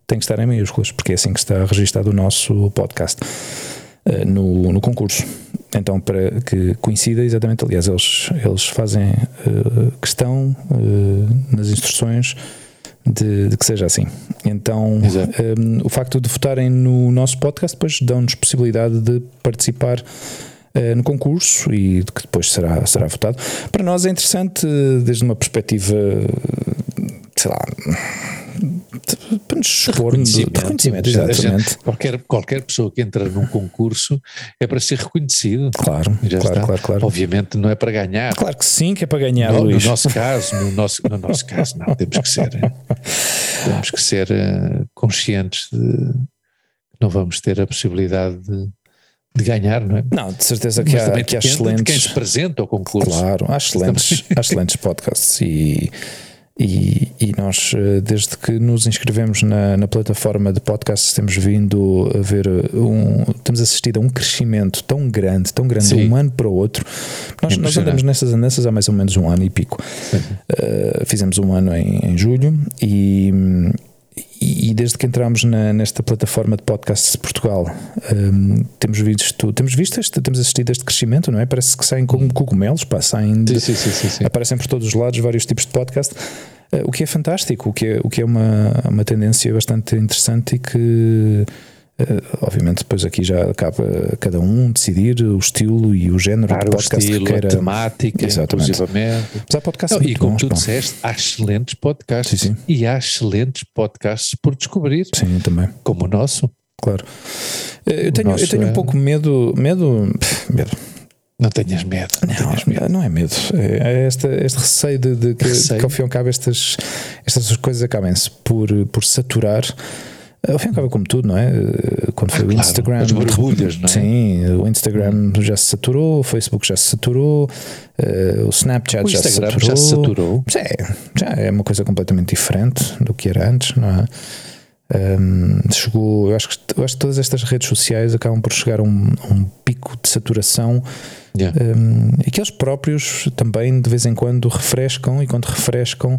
têm que estar em maiúsculas, porque é assim que está registado o nosso podcast uh, no, no concurso. Então, para que coincida exatamente, aliás, eles, eles fazem uh, questão uh, nas instruções de, de, que seja assim. Então, um, o facto de votarem no nosso podcast depois dão-nos possibilidade de participar uh, no concurso e que depois será, será votado. Para nós é interessante desde uma perspectiva, sei lá, para nos expor reconhecimento, reconhecimento exatamente. Qualquer, qualquer pessoa que entra num concurso é para ser reconhecido. Claro, claro, claro, claro, Obviamente não é para ganhar. Claro que sim, que é para ganhar, no, Luís. No nosso caso, no nosso, no nosso caso, não, temos que ser, temos que ser uh, conscientes de não vamos ter a possibilidade de, de ganhar, não é? Não, de certeza que Mas há, que há excelentes. quem se apresenta ao concurso. Claro, há excelentes, há excelentes podcasts e, e, e nós, eh, desde que nos inscrevemos na, na plataforma de podcasts, temos vindo a ver um. Temos assistido a um crescimento tão grande, tão grande, de Sim. um ano para o outro. Nós, nós andamos nessas andanças há mais ou menos um ano e pico. Uh, fizemos um ano em, em julho e. E desde que entramos na- nesta plataforma de podcasts de Portugal, hum, temos visto, temos visto este, temos assistido a este crescimento, não é? Parece que saem como cogumelos, pá, saem de- Sim, sim, sim, aparecem por todos os lados vários tipos de podcast, eh, o que é fantástico, o que é, o que é uma, uma tendência bastante interessante e que, obviamente, depois aqui já acaba cada um decidir o estilo e o género Claro, de o podcast estilo, que queira. a temática, Exatamente. inclusivamente. Mas há podcasts Não, e como bons, tu pá. disseste, há excelentes podcasts Sim, sim. e há excelentes podcasts por descobrir, Sim, também. como o nosso. Claro. Eh, Eu tenho, eu tenho é- um pouco medo. Medo. medo. Não tenhas medo. Não, tenhas medo. Não, não é medo. É este, este receio de, de que, Receio. que ao fim e ao cabo estas, estas coisas acabem-se por, por saturar. Ao fim e ao cabo, é como tudo, não é? Quando foi o Ah, claro, Instagram. as borbulhas, não é? Sim, o Instagram já se saturou, o Facebook já se saturou, eh, o Snapchat O já se saturou. já se saturou. É, já é uma coisa completamente diferente do que era antes, não é? Um, chegou, eu acho, que, eu acho que todas estas redes sociais acabam por chegar a um, um pico de saturação Yeah. um, e que eles próprios também de vez em quando refrescam e quando refrescam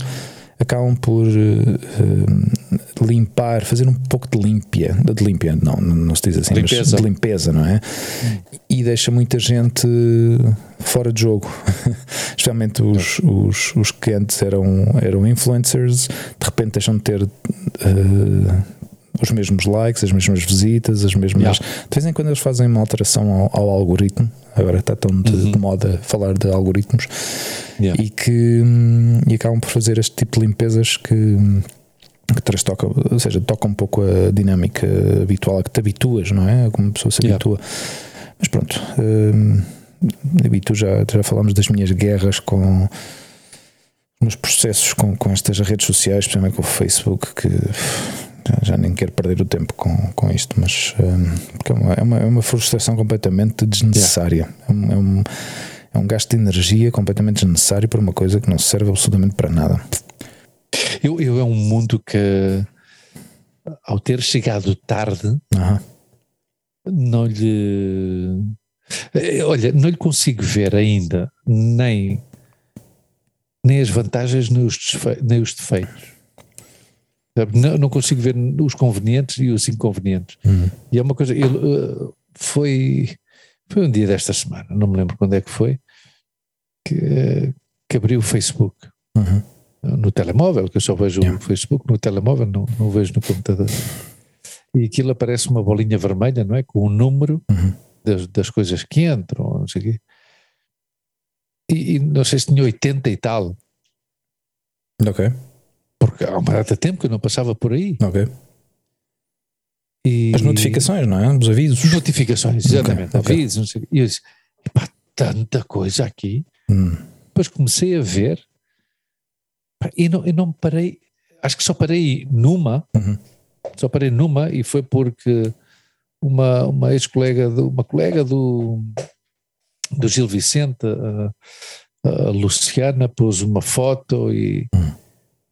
acabam por uh, limpar, fazer um pouco de limpia, de limpia, não, não se diz assim, Limpeza. de limpeza, não é? E deixa muita gente fora de jogo, especialmente os, os, os que antes eram, eram influencers, de repente deixam de ter. uh, os mesmos likes, as mesmas visitas, as mesmas. Yeah. De vez em quando eles fazem uma alteração ao, ao algoritmo. Agora está tão de, de moda falar de algoritmos Yeah. e que e acabam por fazer este tipo de limpezas que, que trastocam, ou seja, toca um pouco a dinâmica habitual a que te habituas, não é? Como a pessoa se Yeah. habitua. Mas pronto, hum, eu e tu já, já falámos das minhas guerras com nos processos com, com estas redes sociais, especialmente com o Facebook, que já, nem quero perder o tempo com, com isto, mas hum, é, uma, é, uma, é uma frustração completamente desnecessária. É, um, é, um, é um gasto de energia completamente desnecessário para uma coisa que não serve absolutamente para nada. Eu, eu é um mundo que, ao ter chegado tarde, Aham. não lhe. Eh, Olha, não lhe consigo ver ainda nem, nem as vantagens nem os, nem os defeitos. Não, não consigo ver os convenientes e os inconvenientes. E é uma coisa. Ele, eh, foi, foi um dia desta semana, não me lembro quando é que foi, que, eh, que abriu o Facebook Uhum. no telemóvel, que eu só vejo Yeah. o Facebook no telemóvel, não, não vejo no computador. E aquilo aparece uma bolinha vermelha, não é? Com o número Uhum. das, das coisas que entram, não sei o quê. E, e não sei se tinha 80 e tal, Ok, porque há uma data de tempo que eu não passava por aí. ok. E As notificações, não é? Os avisos. Notificações, exatamente. ok. Avisos, não sei. E eu disse, pá, tanta coisa aqui. Hum. Depois comecei a ver pá, e não, e não me parei, acho que só parei numa, Uhum. só parei numa e foi porque uma, uma ex-colega, uma colega do, do Gil Vicente, a, a Luciana, pôs uma foto e, Hum.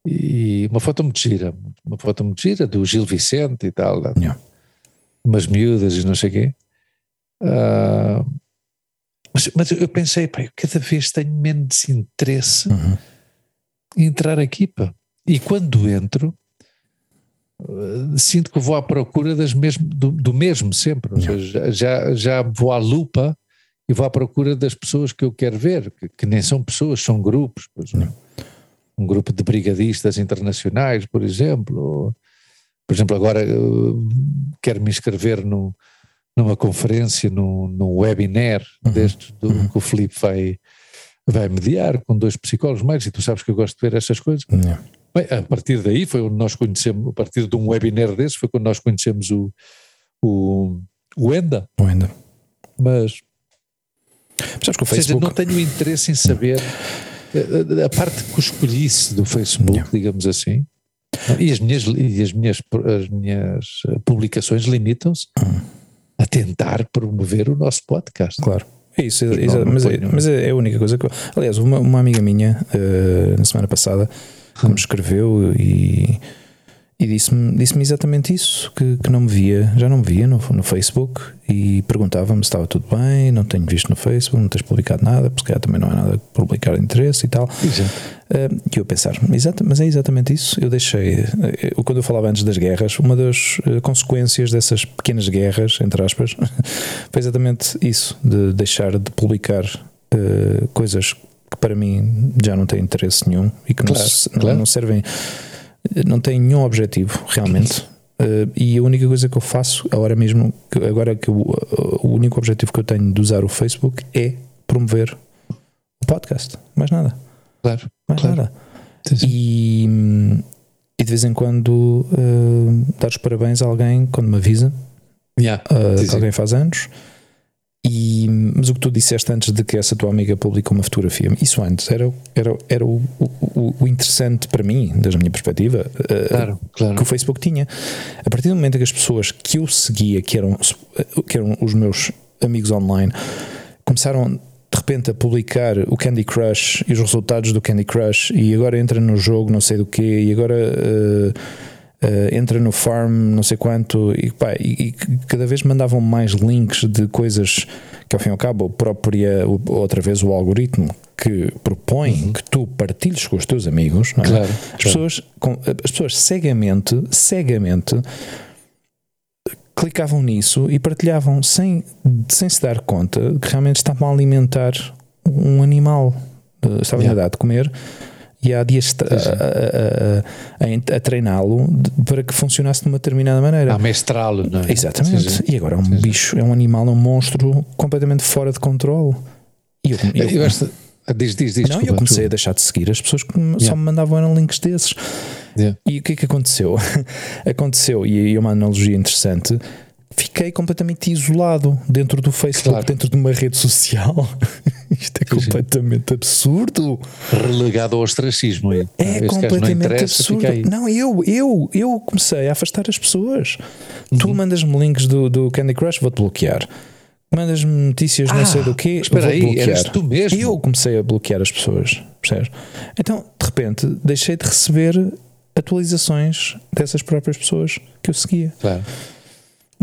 E uma foto muito gira, uma foto muito gira do Gil Vicente e tal, Yeah. umas miúdas e não sei o quê. Ah, mas, mas eu pensei, pá, eu cada vez tenho menos interesse Uhum. em entrar aqui, pá. E quando entro, eh, sinto que vou à procura das mesmo, do, do mesmo sempre. Yeah. seja, já, já vou à lupa e vou à procura das pessoas que eu quero ver, que, que nem são pessoas, são grupos. Pois, Um grupo de brigadistas internacionais, por exemplo. por exemplo, agora eh, quero me inscrever no, numa conferência, num, num webinar Uhum. destes do, que o Filipe vai, vai mediar com dois psicólogos mais, e tu sabes que eu gosto de ver essas coisas. Yeah. Bem, a partir daí foi onde nós conhecemos, a partir de um webinar desses, foi quando nós conhecemos o, o, o ENDA, Ou ainda. mas Mas sabes que o ou seja, Facebook. não tenho interesse em saber a, parte escolhisse do Facebook, digamos assim, E as minhas, e as minhas, as minhas publicações limitam-se Hum. a tentar promover o nosso podcast. Claro. É isso, é- Mas é- não, não mas, é, mas é é a única coisa que. eu- aliás, uma, uma amiga minha, eh, na semana passada, me escreveu e, e disse-me disse exatamente isso: que, que não me via, já não me via no, no Facebook e perguntava-me se estava tudo bem. Não tenho visto no Facebook, não tens publicado nada, porque também não há nada a publicar de interesse e tal. Exato. Eh, E eu pensar, exato, mas é exatamente isso. Eu deixei, eh, eu, quando eu falava antes das guerras, uma das eh, consequências dessas pequenas guerras, entre aspas, foi exatamente isso, de deixar de publicar eh, coisas que para mim já não têm interesse nenhum e que Claro, não, claro. não servem, não têm nenhum objetivo realmente. Eh, e a única coisa que eu faço agora mesmo, que- agora que eu, o único objetivo que eu tenho de usar o Facebook é promover o podcast, mais nada. Claro. Mais Claro. nada. E, e de vez em quando uh, dar os parabéns a alguém quando me avisa Yeah. uh, que alguém faz anos. E, mas o que tu disseste antes de que essa tua amiga publicou uma fotografia, isso antes era, era, era o, o, o interessante para mim, desde a minha perspectiva, uh, Claro, claro. que o Facebook tinha. A partir do momento em que as pessoas que eu seguia, que eram, que eram os meus amigos online, começaram de repente a publicar o Candy Crush e os resultados do Candy Crush, e agora entra no jogo não sei do quê, e agora eh, eh, entra no farm não sei quanto, e, pá, e- e cada vez mandavam mais links de coisas que ao fim e ao cabo a própria, outra vez o algoritmo que propõe que tu partilhes com os teus amigos, é? Claro, As claro. pessoas, as pessoas cegamente, cegamente clicavam nisso e partilhavam sem, sem se dar conta que realmente estavam a alimentar um animal. Eh, Estavam Yeah. a dar de comer e há dias sim. a, a- a- a- a treiná-lo para que funcionasse de uma determinada maneira. A mestrá-lo, não é? Exatamente. Sim, sim. E agora é um Sim, bicho, é um animal, é um monstro completamente fora de controle. E eu, eu- Eu acho. ah, Diz, diz, diz. não, eu comecei a tu- deixar de seguir as pessoas que me- só Yeah. me mandavam eram links desses. Yeah. E o que é que aconteceu? aconteceu, e aí é uma analogia interessante. Fiquei completamente isolado dentro do Facebook, Claro. dentro de uma rede social. Isto é completamente absurdo. Relegado ao ostracismo. É não completamente interessa, absurdo. Não, eu, eu, eu comecei a afastar as pessoas. Uhum. Tu mandas-me links do, do Candy Crush, vou-te bloquear. Mandas-me notícias, não Ah, sei do quê, espera aí, bloquear. eras tu mesmo? Eu comecei a bloquear as pessoas, percebes? Então, de repente, deixei de receber atualizações dessas próprias pessoas que eu seguia. Claro,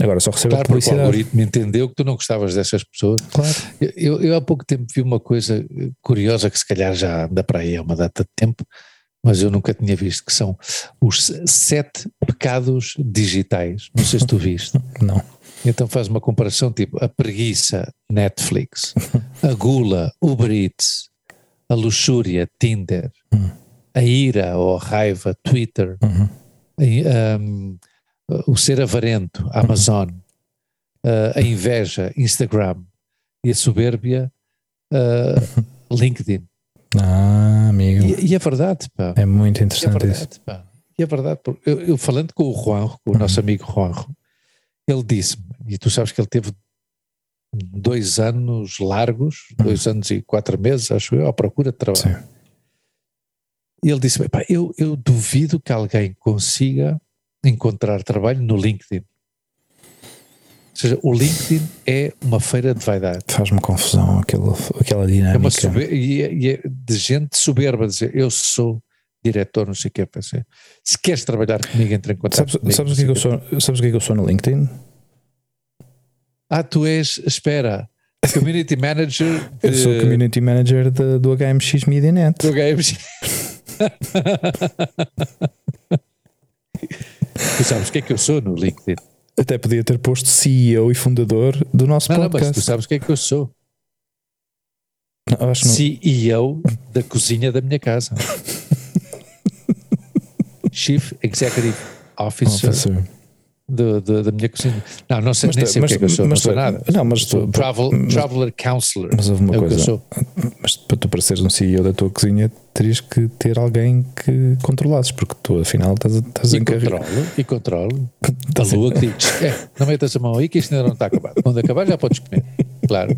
Agora só recebo a claro porque o publicidade. algoritmo entendeu que tu não gostavas dessas pessoas. Claro. Eu, eu- há pouco tempo vi uma coisa eh, curiosa que se calhar já anda para aí há uma data de tempo, mas eu nunca tinha visto, que são os sete pecados digitais. Não sei se tu viste. Não. Então faz uma comparação tipo a preguiça, Netflix, a gula, Uber Eats, a luxúria, Tinder, a ira ou a raiva, Twitter, Uhum. a- um, o ser avarento, Amazon, a- a inveja, Instagram e a soberbia, uh, LinkedIn. Ah, amigo. E, e é verdade, pá. É muito é interessante isso. verdade, pá. E é verdade. porque Eu, eu falando com o Juanjo, com o nosso amigo Juanjo, ele disse-me, e tu sabes que ele teve dois anos largos, dois anos e quatro meses, acho eu, à procura de trabalho. Sim. E ele disse: "Pá, eu, eu duvido que alguém consiga encontrar trabalho no LinkedIn. Ou seja, o LinkedIn é uma feira de vaidade. Faz-me confusão aquela, aquela É dinâmica. uma sober- e, é, e é de gente soberba dizer eu sou diretor, não sei o que é pensei. Se queres trabalhar comigo, entra em contato Sabes, comigo, sabes, o não que é que eu sou, sabes o que é que eu sou no LinkedIn? Ah, tu és, espera, Community Manager Eu sou de- Community Manager de- do HMX Media Net. do HMG. tu sabes o que é que eu sou no LinkedIn? Até podia ter posto CEO e fundador do nosso Não, não, mas podcast. tu sabes o que é que eu sou? Não, acho que não- CEO da cozinha da minha casa. Chief Executive Officer, Officer. Do- do- da minha cozinha. Não, não sei, Mas nem sei o que é que eu sou, mas não sou nada. Não, mas tu, travel, mas- Traveler Counselor. mas houve uma é coisa. Mas para tu para seres um CEO da tua cozinha, terias que ter alguém que controlasses, porque tu afinal estás, a- estás E em controlo, e controlo. A Estás em- lua que diz: é, não metas a mão aí que isto ainda não está acabado. Quando acabar já podes comer. Claro.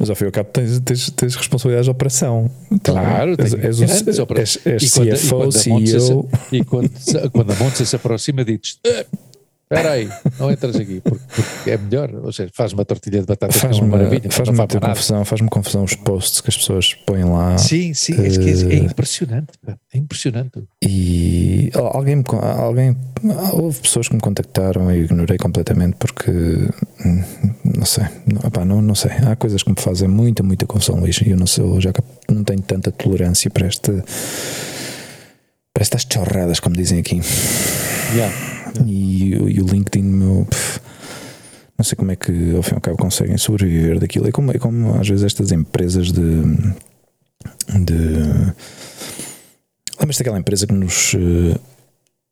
Mas ao fim e ao cabo tens, tens, tens responsabilidades de operação. Claro, és, és, és, és, és CFO, CEO. E quando, quando a Monte se aproxima, dizes: espera aí, não entras aqui, porque, porque, é melhor, ou seja, faz uma tortilha de batata faz uma maravilha. Faz-me faz confusão, faz-me confusão os posts que as pessoas põem lá. Sim, sim, uh, é, é, impressionante, é impressionante. E alguém, alguém, houve pessoas que me contactaram e eu ignorei completamente porque, hum, não sei, não, não, não sei, há coisas que me fazem muita, muita confusão, Luís, e eu não sei, já não tenho tanta tolerância para este, para estas chorradas, como dizem aqui. Yeah. E, e, o LinkedIn, meu, pff, não sei como é que ao fim e ao cabo conseguem sobreviver daquilo. É como, é como às vezes estas empresas de. de Lembras daquela empresa que nos uh,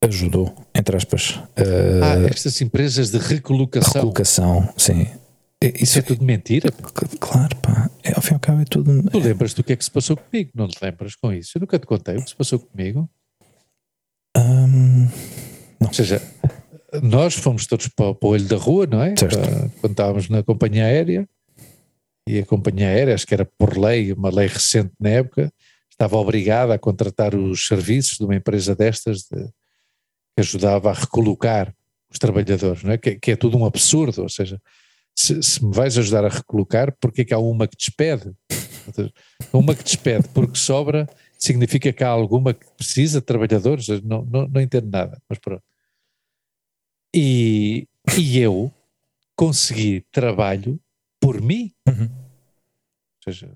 ajudou, entre aspas? Uh, ah, estas empresas de recolocação. Recolocação, sim. Isso, Isso é tudo mentira? Claro, pá. É, ao fim e ao cabo é tudo. Tu lembras do que é que se passou comigo? Não te lembras com isso? Eu nunca te contei o que se passou comigo. Um, ou seja, nós fomos todos para, para o olho da rua, não é? Para, quando estávamos na companhia aérea, e a companhia aérea, acho que era por lei, uma lei recente na época, estava obrigada a contratar os serviços de uma empresa destas de, que ajudava a recolocar os trabalhadores, não é? Que, que é tudo um absurdo, ou seja, se, se, me vais ajudar a recolocar, porque é que há uma que despede? Uma que despede porque sobra significa que há alguma que precisa de trabalhadores? Não, não, não entendo nada, mas pronto. E, e eu consegui trabalho por mim. Uhum. Ou seja,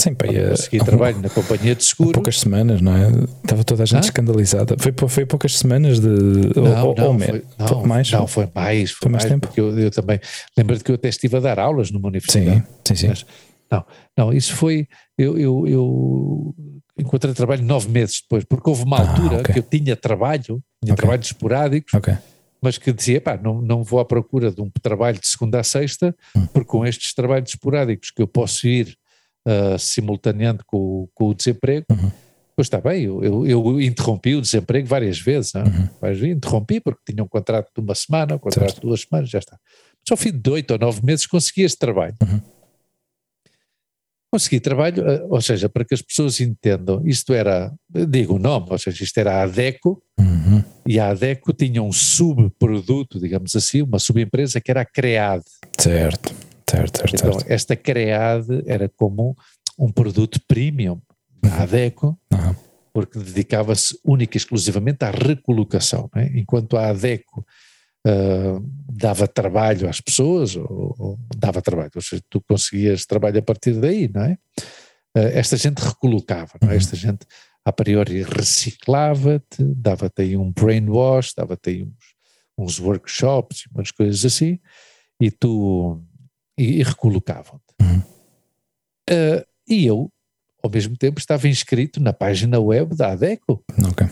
Sim, pá, consegui um, trabalho na companhia de seguros. poucas semanas, não é? Estava toda a gente ah? escandalizada. Foi, foi poucas semanas de. Não, ou, não, ou foi, não, mais? Não, foi mais. Foi, foi mais, mais, tempo. Eu, eu também. Lembro-te que eu até estive a dar aulas numa universidade. Sim, sim, sim. Mas, não, não, isso foi. Eu, eu, eu encontrei trabalho nove meses depois, porque houve uma ah, altura okay. que eu tinha trabalho, tinha okay. trabalhos esporádicos, okay. Mas que dizia, pá, não, não vou à procura de um trabalho de segunda a sexta, hum. porque com estes trabalhos esporádicos que eu posso ir uh, simultaneando com, com, o desemprego, uhum. pois está bem, eu, eu, eu, interrompi o desemprego várias vezes? É? Uhum. interrompi porque tinha um contrato de uma semana, um contrato certo. de duas semanas, já está. Mas ao fim de oito ou nove meses consegui este trabalho. Uhum consegui trabalho, eh, ou seja, para que as pessoas entendam, isto era, digo o nome, ou seja, isto era a ADECO, uhum. e a ADECO tinha um subproduto, digamos assim, uma subempresa que era a CREAD. Certo, certo, certo. Então, certo. esta CREAD era como um produto premium da uhum. ADECO, uhum. porque dedicava-se única e exclusivamente à recolocação, é? enquanto a ADECO uh, dava trabalho às pessoas, ou, ou, dava trabalho, ou seja, tu conseguias trabalho a partir daí, não é? Uh, esta gente recolocava, não é? Uhum. Esta gente a priori reciclava-te, dava-te aí um brainwash, dava-te aí uns, uns workshops, umas coisas assim, e tu, e, e recolocavam-te. Uhum. Uh, e eu, ao mesmo tempo, estava inscrito na página web da ADECO. Okay.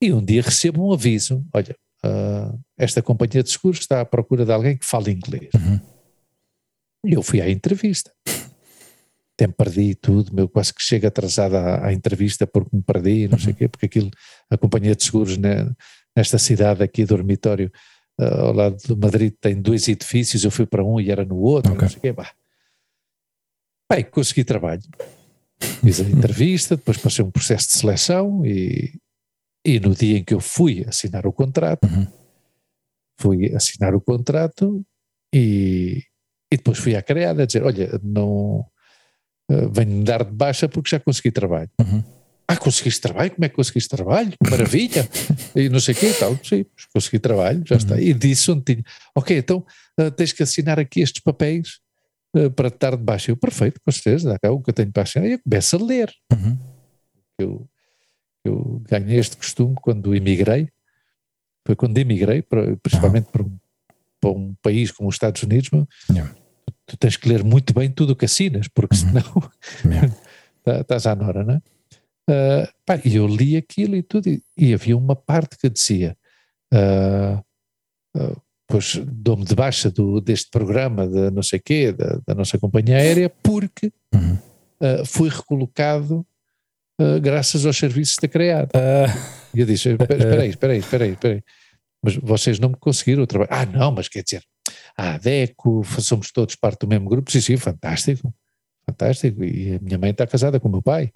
E um dia recebo um aviso: olha, uh, esta companhia de seguros está à procura de alguém que fale inglês. Uhum. E eu fui à entrevista. Até me perdi tudo, meu, quase que chego atrasado à, à entrevista porque me perdi, não uhum. sei o quê, porque aquilo, a companhia de seguros né, nesta cidade aqui, dormitório, uh, ao lado de Madrid, tem dois edifícios, eu fui para um e era no outro, okay. não sei o quê, bah. Bem, consegui trabalho. Fiz a entrevista, depois passei um processo de seleção e, e no dia em que eu fui assinar o contrato, uhum. fui assinar o contrato e, e depois fui à criada a dizer: Olha, não uh, venho-me dar de baixa porque já consegui trabalho. Uhum. Ah, conseguiste trabalho? Como é que conseguiste trabalho? Maravilha! e não sei o quê e tal. Sim, consegui trabalho, já uhum. está. E disse onde tinha: Ok, então uh, tens que assinar aqui estes papéis uh, para te dar de baixa. Eu, perfeito, com certeza, dá cá o que eu tenho para assinar. E eu começo a ler. Uhum. Eu eu ganhei este costume quando emigrei, foi quando emigrei, principalmente para, um, para, um, país como os Estados Unidos, yeah. tu, tens que ler muito bem tudo o que assinas, porque uhum. senão yeah. Tá, estás à nora, não é? Uh, pá, e eu li aquilo e tudo, e, e havia uma parte que dizia, uh, uh, pois dou-me de baixa do, deste programa de não sei quê, da, da nossa companhia aérea, porque uhum. fui recolocado uh, graças aos serviços da CREAD. Uh, e eu disse, espera aí, espera aí, espera aí, espera aí, mas vocês não me conseguiram o trabalho. Ah, não, mas quer dizer, a ADECO, somos todos parte do mesmo grupo, sim, sim, fantástico. fantástico. E a minha mãe está casada com o meu pai.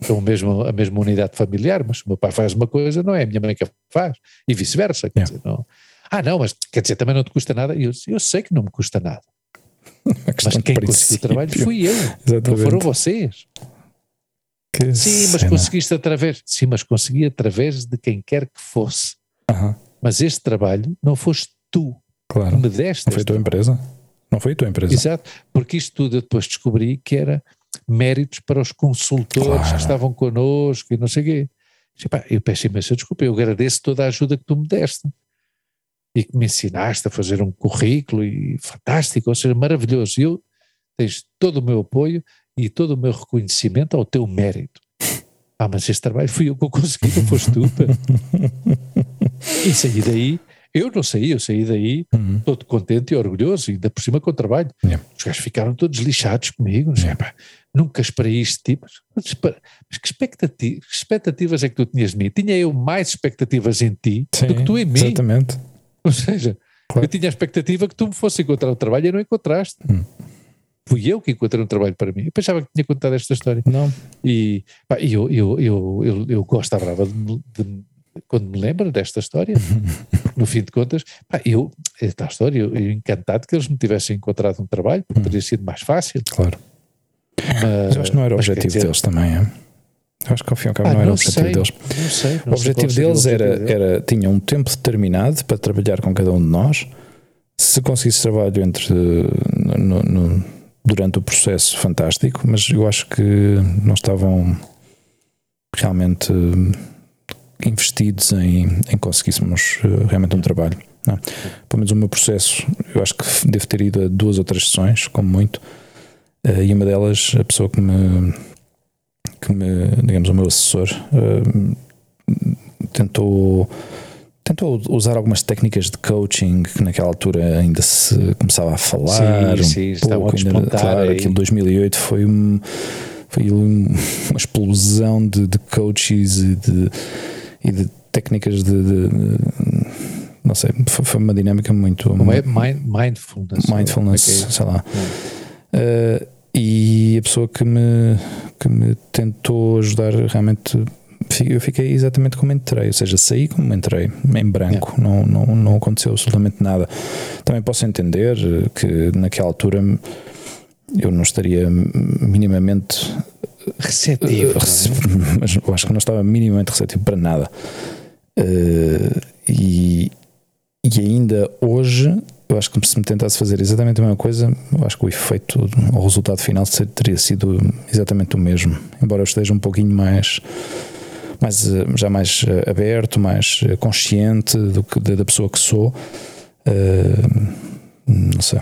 Então, mesmo, a mesma unidade familiar, mas o meu pai faz uma coisa, não é a minha mãe que faz. E vice-versa. Quer dizer, não. Ah, não, mas quer dizer, também não te custa nada. Eu, eu sei que não me custa nada. Mas quem conseguiu o trabalho fui eu, Exatamente. não foram vocês. Que sim, mas cena. conseguiste através. Sim, mas consegui através de quem quer que fosse. Mas este trabalho não foste tu claro. que me deste. Não foi a tua empresa? Não foi a tua empresa? Exato, porque isto tudo eu depois descobri que era méritos para os consultores claro. que estavam connosco e não sei o quê. Eu peço imensa desculpa, eu agradeço toda a ajuda que tu me deste e que me ensinaste a fazer um currículo e fantástico, ou seja, maravilhoso. Eu tens todo o meu apoio e todo o meu reconhecimento ao teu mérito. Ah, mas este trabalho fui eu que o consegui, não foste tu. e saí daí, eu não saí, eu saí daí uhum. todo contente e orgulhoso, e ainda por cima com o trabalho. Yeah. Os gajos ficaram todos lixados comigo, yeah. nunca esperei isto, tipo, mas, mas que, expectativas, que expectativas é que tu tinhas de mim? Tinha eu mais expectativas em ti Sim, do que tu em mim. Exatamente. Ou seja, claro. eu tinha a expectativa que tu me fosse encontrar um trabalho e não encontraste. Hum. Fui eu que encontrei um trabalho para mim. Eu pensava que tinha contado esta história. Não. E pá, eu, eu, eu, eu, eu gosto à brava de, de, quando me lembro desta história, no fim de contas, pá, eu, esta história, eu, eu, encantado que eles me tivessem encontrado um trabalho, porque hum. teria sido mais fácil. Claro. Mas, eu acho que não era o objetivo dizer, deles também, é? Acho que ao fim e ao cabo ah, não era o objetivo sei, deles. Não sei, não o objetivo deles era, era, tinha um tempo determinado para trabalhar com cada um de nós. Se conseguisse trabalho entre no, no, durante o processo, fantástico, mas eu acho que não estavam realmente investidos em, em conseguíssemos eh, realmente um trabalho. Não. Pelo menos o meu processo, eu acho que devo ter ido a duas ou três sessões, como muito, eh, e uma delas, a pessoa que me que me, digamos, o meu assessor tentou tentou usar algumas técnicas de coaching que naquela altura ainda se começava a falar sim, sim, um pouco, ainda, claro, aquilo 2008 foi um, foi uma explosão de, de coaches e de, e de técnicas de, de, não sei, foi, uma dinâmica muito. É mindfulness. Mindfulness, okay. sei lá. Uh, e a pessoa que me, que me tentou ajudar realmente eu fiquei exatamente como entrei, ou seja, saí como entrei, em branco, yeah. não, não, não aconteceu absolutamente nada. Também posso entender que naquela altura eu não estaria minimamente receptivo, uh, mas eu acho que não estava minimamente receptivo para nada. Uh, e, e ainda hoje eu acho que se me tentasse fazer exatamente a mesma coisa, eu acho que o efeito, o resultado final teria sido exatamente o mesmo, embora eu esteja um pouquinho mais, mais já mais eh, aberto, mais eh, consciente do que da pessoa que sou. Uh, não sei.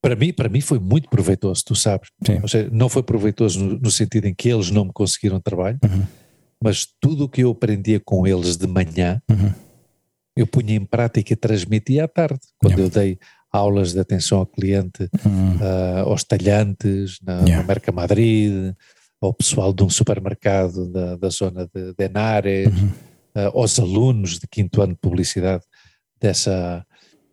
Para mim, para mim foi muito proveitoso, tu sabes. Seja, não foi proveitoso no, no, sentido em que eles não me conseguiram trabalho, uhum. mas tudo o que eu aprendia com eles de manhã. Uhum eu punha em prática e transmitia à tarde, quando yeah. eu dei aulas de atenção ao cliente uhum. uh, aos talhantes na, yeah. na Merca Madrid, ao pessoal de um supermercado da, da zona de, de Henares, uhum. uh, aos alunos de quinto ano de publicidade dessa,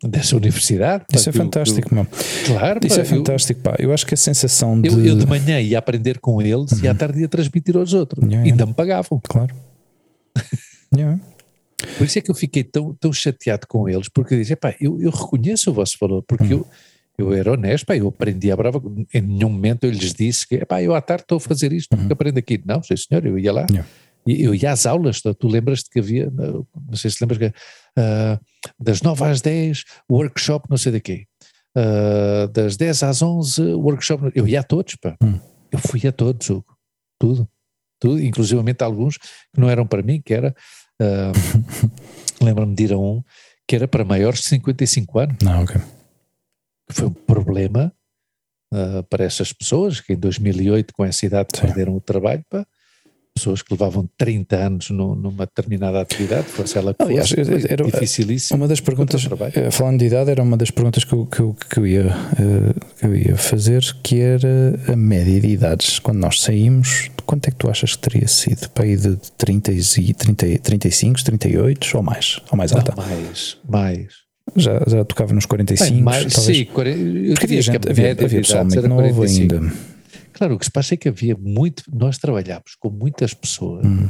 dessa universidade. Isso pá, é fantástico, meu. Claro, Isso pá, é fantástico, eu, pá. Eu acho que a sensação de. Eu, eu de manhã ia aprender com eles uhum. e à tarde ia transmitir aos outros. Yeah, Ainda me pagavam. Claro. yeah. Por isso é que eu fiquei tão, tão chateado com eles, porque eu dizia, pá, eu, eu reconheço o vosso valor, porque eu, eu era honesto, pá, eu aprendi a brava, em nenhum momento eu lhes disse que, pá, eu à tarde estou a fazer isto, porque uhum. aprendo aqui. Não, sei senhor, eu ia lá. Yeah. Eu ia às aulas, tu, tu lembras-te que havia, não, não sei se lembras que, uh, das 9 às 10, workshop não sei de quê, uh, das 10 às 11, workshop, eu ia a todos, pá. Uhum. Eu fui a todos, Hugo. tudo, tudo, inclusivamente alguns que não eram para mim, que era Uh, Lembro-me de ir a um que era para maiores de 55 anos. Não, ah, ok. Foi um problema uh, para essas pessoas que em 2008, com essa idade, Sim. perderam o trabalho. Pá, pessoas que levavam 30 anos no, numa determinada atividade, fosse ela que Aliás, fosse, era, dificilíssimo. Uma das perguntas, eh, falando de idade, era uma das perguntas que eu, que eu, que eu, ia, eh, que eu ia fazer, que era a média de idades. Quando nós saímos, quanto é que tu achas que teria sido? Para ir de 30 e 30, 35, 38 ou mais? Ou mais alta? Não, mais, mais. Já, já tocava nos 45, Bem, mais, talvez. Sim, 40, eu Porque havia, gente, havia, havia pessoal muito novo ainda. Claro, o que se passa é que havia muito, nós trabalhámos com muitas pessoas Hum.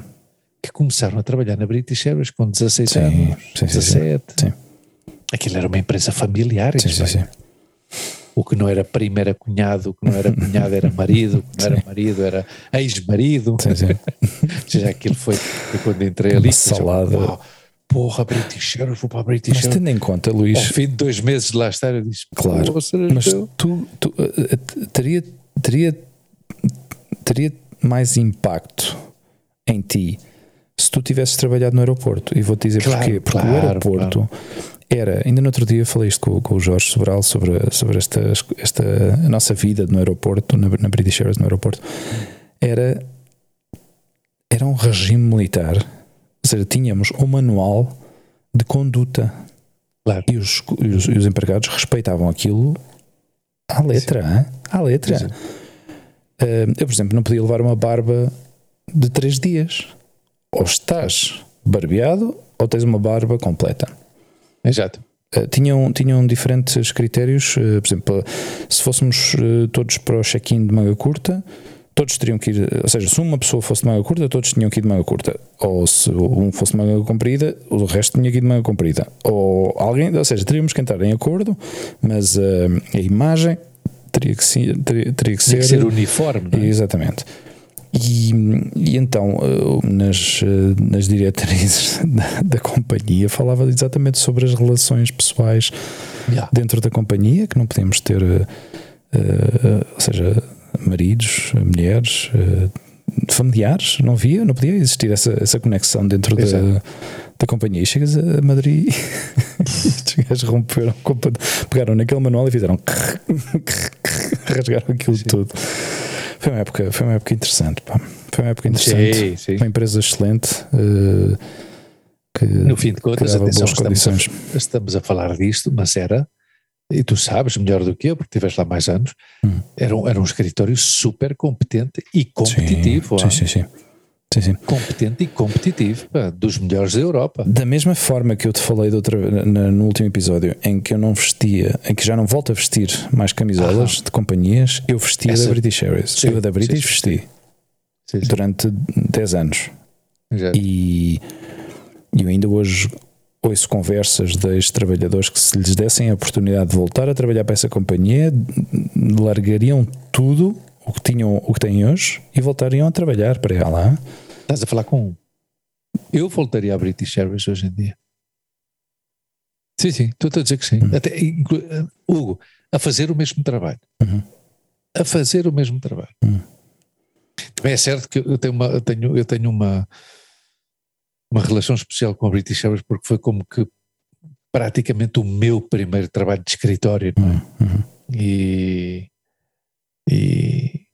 que começaram a trabalhar na British Airways com 16 Sim, anos, sim, sim, sim. 17. Sim. Aquilo era uma empresa familiar. Sim, sim, sim. O que não era primo era cunhado, o que não era cunhado era marido, o que não era marido era ex-marido. Sim, sim. Ou seja, aquilo foi, foi quando entrei ali. Uma salada. "Uau, porra, British Airways, vou para a British Mas tendo em conta, Luís, Ao fim de dois meses de lá estar, eu disse: Claro, "Pô, será mas teu?" tu, tu, eh, eh, teria, teria, teria mais impacto em ti se tu tivesses trabalhado no aeroporto. E vou-te dizer Claro, porquê. Porque o claro, aeroporto era, ainda no outro dia falei isto com, com o Jorge Sobral sobre, sobre esta, esta a nossa vida no aeroporto, na, na British Airways no aeroporto. Era, era um regime militar. Ou seja, tínhamos um manual de conduta Claro. e os, os, os empregados respeitavam aquilo à letra, à letra. Eh, eu, por exemplo, não podia levar uma barba de três dias. Ou estás barbeado ou tens uma barba completa. Exato. Eh, tinham, tinham diferentes critérios. eh, por exemplo, se fôssemos todos para o check-in de manga curta, todos teriam que ir. Ou seja, se uma pessoa fosse de manga curta, todos tinham que ir de manga curta. Ou se um fosse de manga comprida, o resto tinha que ir de manga comprida. Ou alguém, ou seja, teríamos que entrar em acordo, mas eh, a imagem teria que, ser, teria, teria que ser. que ser uniforme, é? Exatamente. E, e então, eh, nas, eh, nas diretrizes da, da companhia, falava exatamente sobre as relações pessoais Yeah. dentro da companhia, que não podíamos ter, eh, ou seja, maridos, mulheres, eh, familiares, não havia, não podia existir essa, essa conexão dentro da, da companhia. E chegas a Madrid e estes gajos romperam, pegaram naquele manual e fizeram rasgaram aquilo tudo. Foi uma época, foi uma época interessante, pá. Foi uma época interessante. Sim, sim. Uma empresa excelente. eh, que, No fim de contas, atenção, estamos a, condições. estamos a falar disto, mas era, e tu sabes melhor do que eu, porque estiveste lá mais anos, Hum. era, um, era um escritório super competente e competitivo. Sim, sim, sim. sim, sim. Competente e competitivo, pá, dos melhores da Europa. Da mesma forma que eu te falei outra, na- no último episódio, em que eu não vestia, em que já não volto a vestir mais camisolas de companhias, eu vestia Essa- da British Airways. Sim, eu da British vesti durante 10 anos. Exato. E e eu ainda hoje ouço conversas de ex-trabalhadores que se lhes dessem a oportunidade de voltar a trabalhar para essa companhia, largariam tudo o que tinham, o que têm hoje e voltariam a trabalhar para ela. Estás a falar com um. Eu voltaria à British Airways hoje em dia. Sim, sim, estou a dizer que sim. Uhum. Até, inclu- Hugo, a fazer o mesmo trabalho. Uhum. A fazer o mesmo trabalho. Uhum. Também é certo que eu tenho uma, eu tenho, eu tenho uma, uma relação especial com a British Airways porque foi como que praticamente o meu primeiro trabalho de escritório. não é? Uhum, uhum. e, e,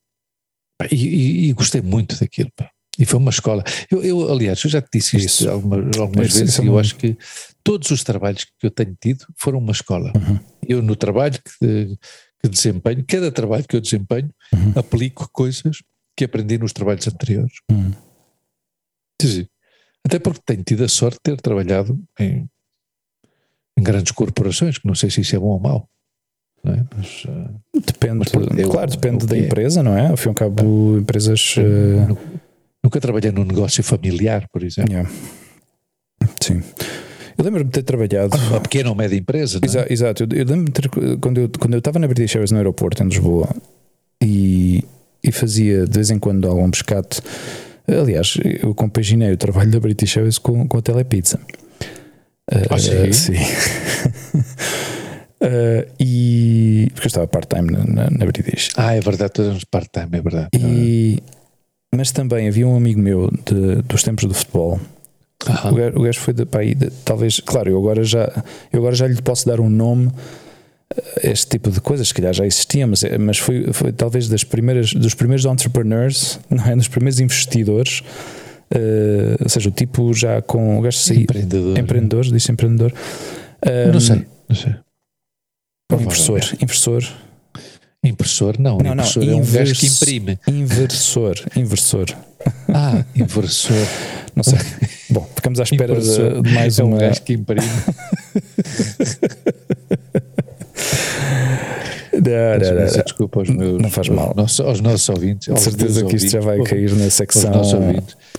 e, e- gostei muito daquilo. pá. E foi uma escola. Eu, eu, aliás, eu já te disse isto Isso. algumas, algumas Isso- vezes é e eu acho que todos os trabalhos que eu tenho tido foram uma escola. Uhum. Eu, no trabalho que, que desempenho, cada trabalho que eu desempenho, Uhum. aplico coisas que aprendi nos trabalhos anteriores. Uhum. Sim. Até porque tenho tido a sorte de ter trabalhado em, em grandes corporações, que não sei se isso é bom ou mau. É? Mas, ah, Depende, Mas pronto, eu- claro, depende da é. empresa, não é? Ao fim e ao cabo, empresas. eh, Nu- Nunca trabalhei num negócio familiar, por exemplo. yeah. Sim. Eu lembro-me de ter trabalhado. Uma pequena ou média empresa, não é? Exa- Exato, eu, eu lembro-me de ter, quando eu quando eu estava na British Airways no aeroporto em Lisboa e, e fazia de vez em quando algum pescado. Aliás, eu compaginei o trabalho da British Airways com, com a Telepizza. Ah, Uh, sim? Uh, e porque eu estava part-time na, na, na British. Ah, é verdade, todos part-time, é verdade. E, mas também havia um amigo meu de- dos tempos do futebol o gajo, o gajo foi de, pá, aí de- talvez, claro, eu agora já eu agora já lhe posso dar um nome este tipo de coisas, calhar já existia, mas, é- mas foi, foi talvez das primeiras, dos primeiros entrepreneurs, não é? dos primeiros investidores, eh, ou seja, o tipo já com o gajo saí, Empreendedor. empreendedor, disse empreendedor, Eu Não sei, não sei. inversor, inversor, Impressor, não. Não, não, impressor é um gajo que invers- imprime. inversor, inversor, Ah, inversor. não sei. Bom, ficamos à espera Impressor. de, de mais é um uma. gajo que imprime. Não, não, não, desculpa aos meus. Não faz mal. Aos nossos, aos nossos ouvintes. De certeza que isto já vai cair na secção.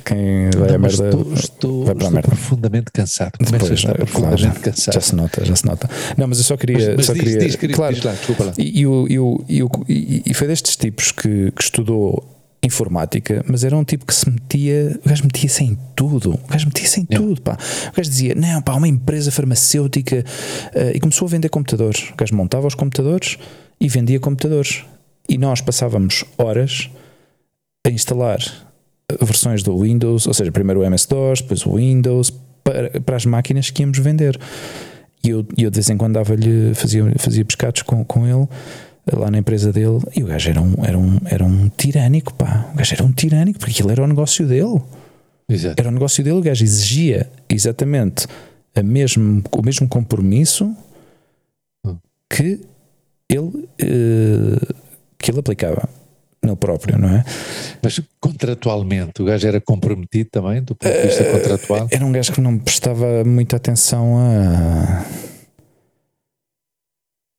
Quem vai a merda. Estou, estou, vai para a merda. profundamente cansado. Começo Depois, claro, profundamente já, cansado. já se nota, já se nota. Não, mas eu só queria. Mas, mas só diz, queria diz, querido, claro, diz lá, desculpa lá. E, e, e- e foi destes tipos que, que estudou informática, mas era um tipo que se metia, o gajo metia-se em tudo, o gajo metia-se em Yeah. tudo, pá. O gajo dizia, não, pá, uma empresa farmacêutica eh, e começou a vender computadores. O gajo montava os computadores e vendia computadores. E nós passávamos horas a instalar eh, versões do Windows, ou seja, primeiro o MS-DOS, depois o Windows, para, para as máquinas que íamos vender. E eu, eu de vez em quando dava-lhe, fazia, fazia pescados com, com ele lá na empresa dele, e o gajo era um, era, um, era um tirânico, pá. O gajo era um tirânico, porque aquilo era o negócio dele. Exato. Era o negócio dele, o gajo exigia exatamente a mesmo, o mesmo compromisso Hum. que ele, eh, que ele aplicava nele próprio, não é? Mas contratualmente, o gajo era comprometido também, do ponto de vista Eh, contratual. Era um gajo que não prestava muita atenção a.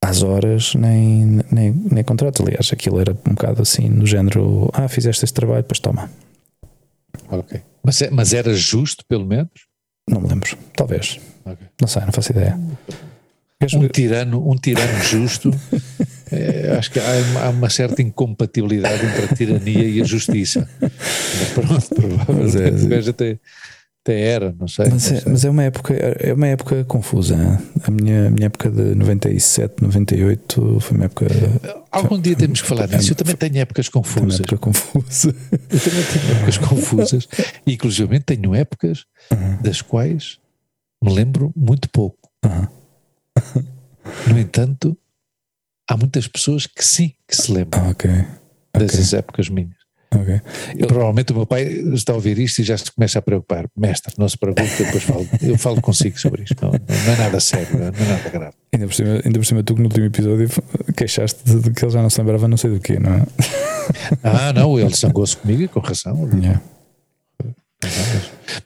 às horas, nem, nem, nem contratos. Aliás, aquilo era um bocado assim, no género: ah, fizeste este trabalho, depois toma. Ok. Mas, é- mas era justo, pelo menos? Não me lembro, talvez. Ok. Não sei, não faço ideia. Um tirano, um tirano justo, eh, acho que há uma, há uma certa incompatibilidade entre a tirania e a justiça. Mas pronto, provavelmente Mas é- o gajo até, até era, não sei. Mas, não é, sei. mas é uma época é uma época confusa. hein? A minha, a minha época de 97, 98 foi uma época, Algum dia temos que falar disso. Eu também tenho épocas foi confusas. época confusa. Eu também tenho épocas confusas. E, inclusive, tenho épocas das quais me lembro muito pouco. Uhum. No entanto, há muitas pessoas que sim, que se lembram Ah, ok. dessas épocas minhas. Ok. E provavelmente o meu pai está a ouvir isto e já se começa a preocupar. Mestre, não se preocupe, eu depois falo, eu falo consigo sobre isto. Não, não é nada sério, não é nada grave. Ainda por, cima, ainda por cima, tu que no último episódio queixaste de, que ele já não se lembrava não sei do quê, não é? Ah, não, ele zangou-se comigo e com razão. Yeah.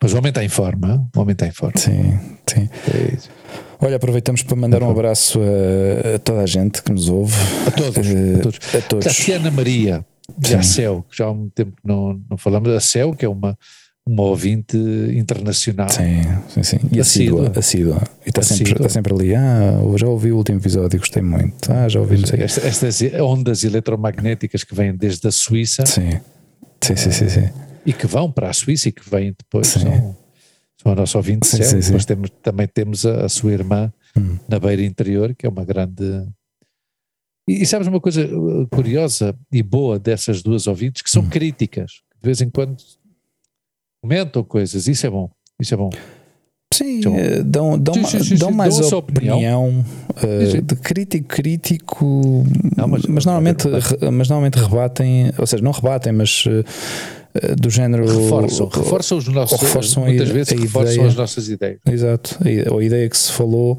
Mas, o homem está em forma, o homem está em forma. Sim, sim. É isso. Olha, aproveitamos para mandar um abraço a, a toda a gente que nos ouve. A todos, Eh, a todos. A todos. Tatiana Maria, de Acel, que já há muito tempo que não, não falamos, a Cel, que é uma, uma ouvinte internacional. Sim, sim, sim. E Assídua. assídua. E está sempre, está sempre ali. Ah, já ouvi o último episódio, gostei muito. Ah, já ouvi, não sei o quê. Esta- Estas ondas eletromagnéticas que vêm desde a Suíça Sim. Sim, sim, sim, sim. e que vão para a Suíça e que vêm depois Sim. são, são a nossa ouvinte Sim, sim, sim. Depois temos, também temos a, a sua irmã Hum. na beira interior, que é uma grande. E, e sabes uma coisa uh, curiosa e boa dessas duas ouvintes, que são Hum. críticas, de vez em quando comentam coisas, isso é bom, isso é bom. Sim, Então- dão, dão, Sim, sim, sim, dão mais dão a opinião, Sim, sim. de crítico, crítico, Não, mas, mas- normalmente, mas normalmente rebatem, ou seja, não rebatem, mas eh, do género Reforçam, reforçam os nossos, reforçam a muitas ide- vezes a reforçam ideia. as nossas ideias. Exato, a- a ideia que se falou.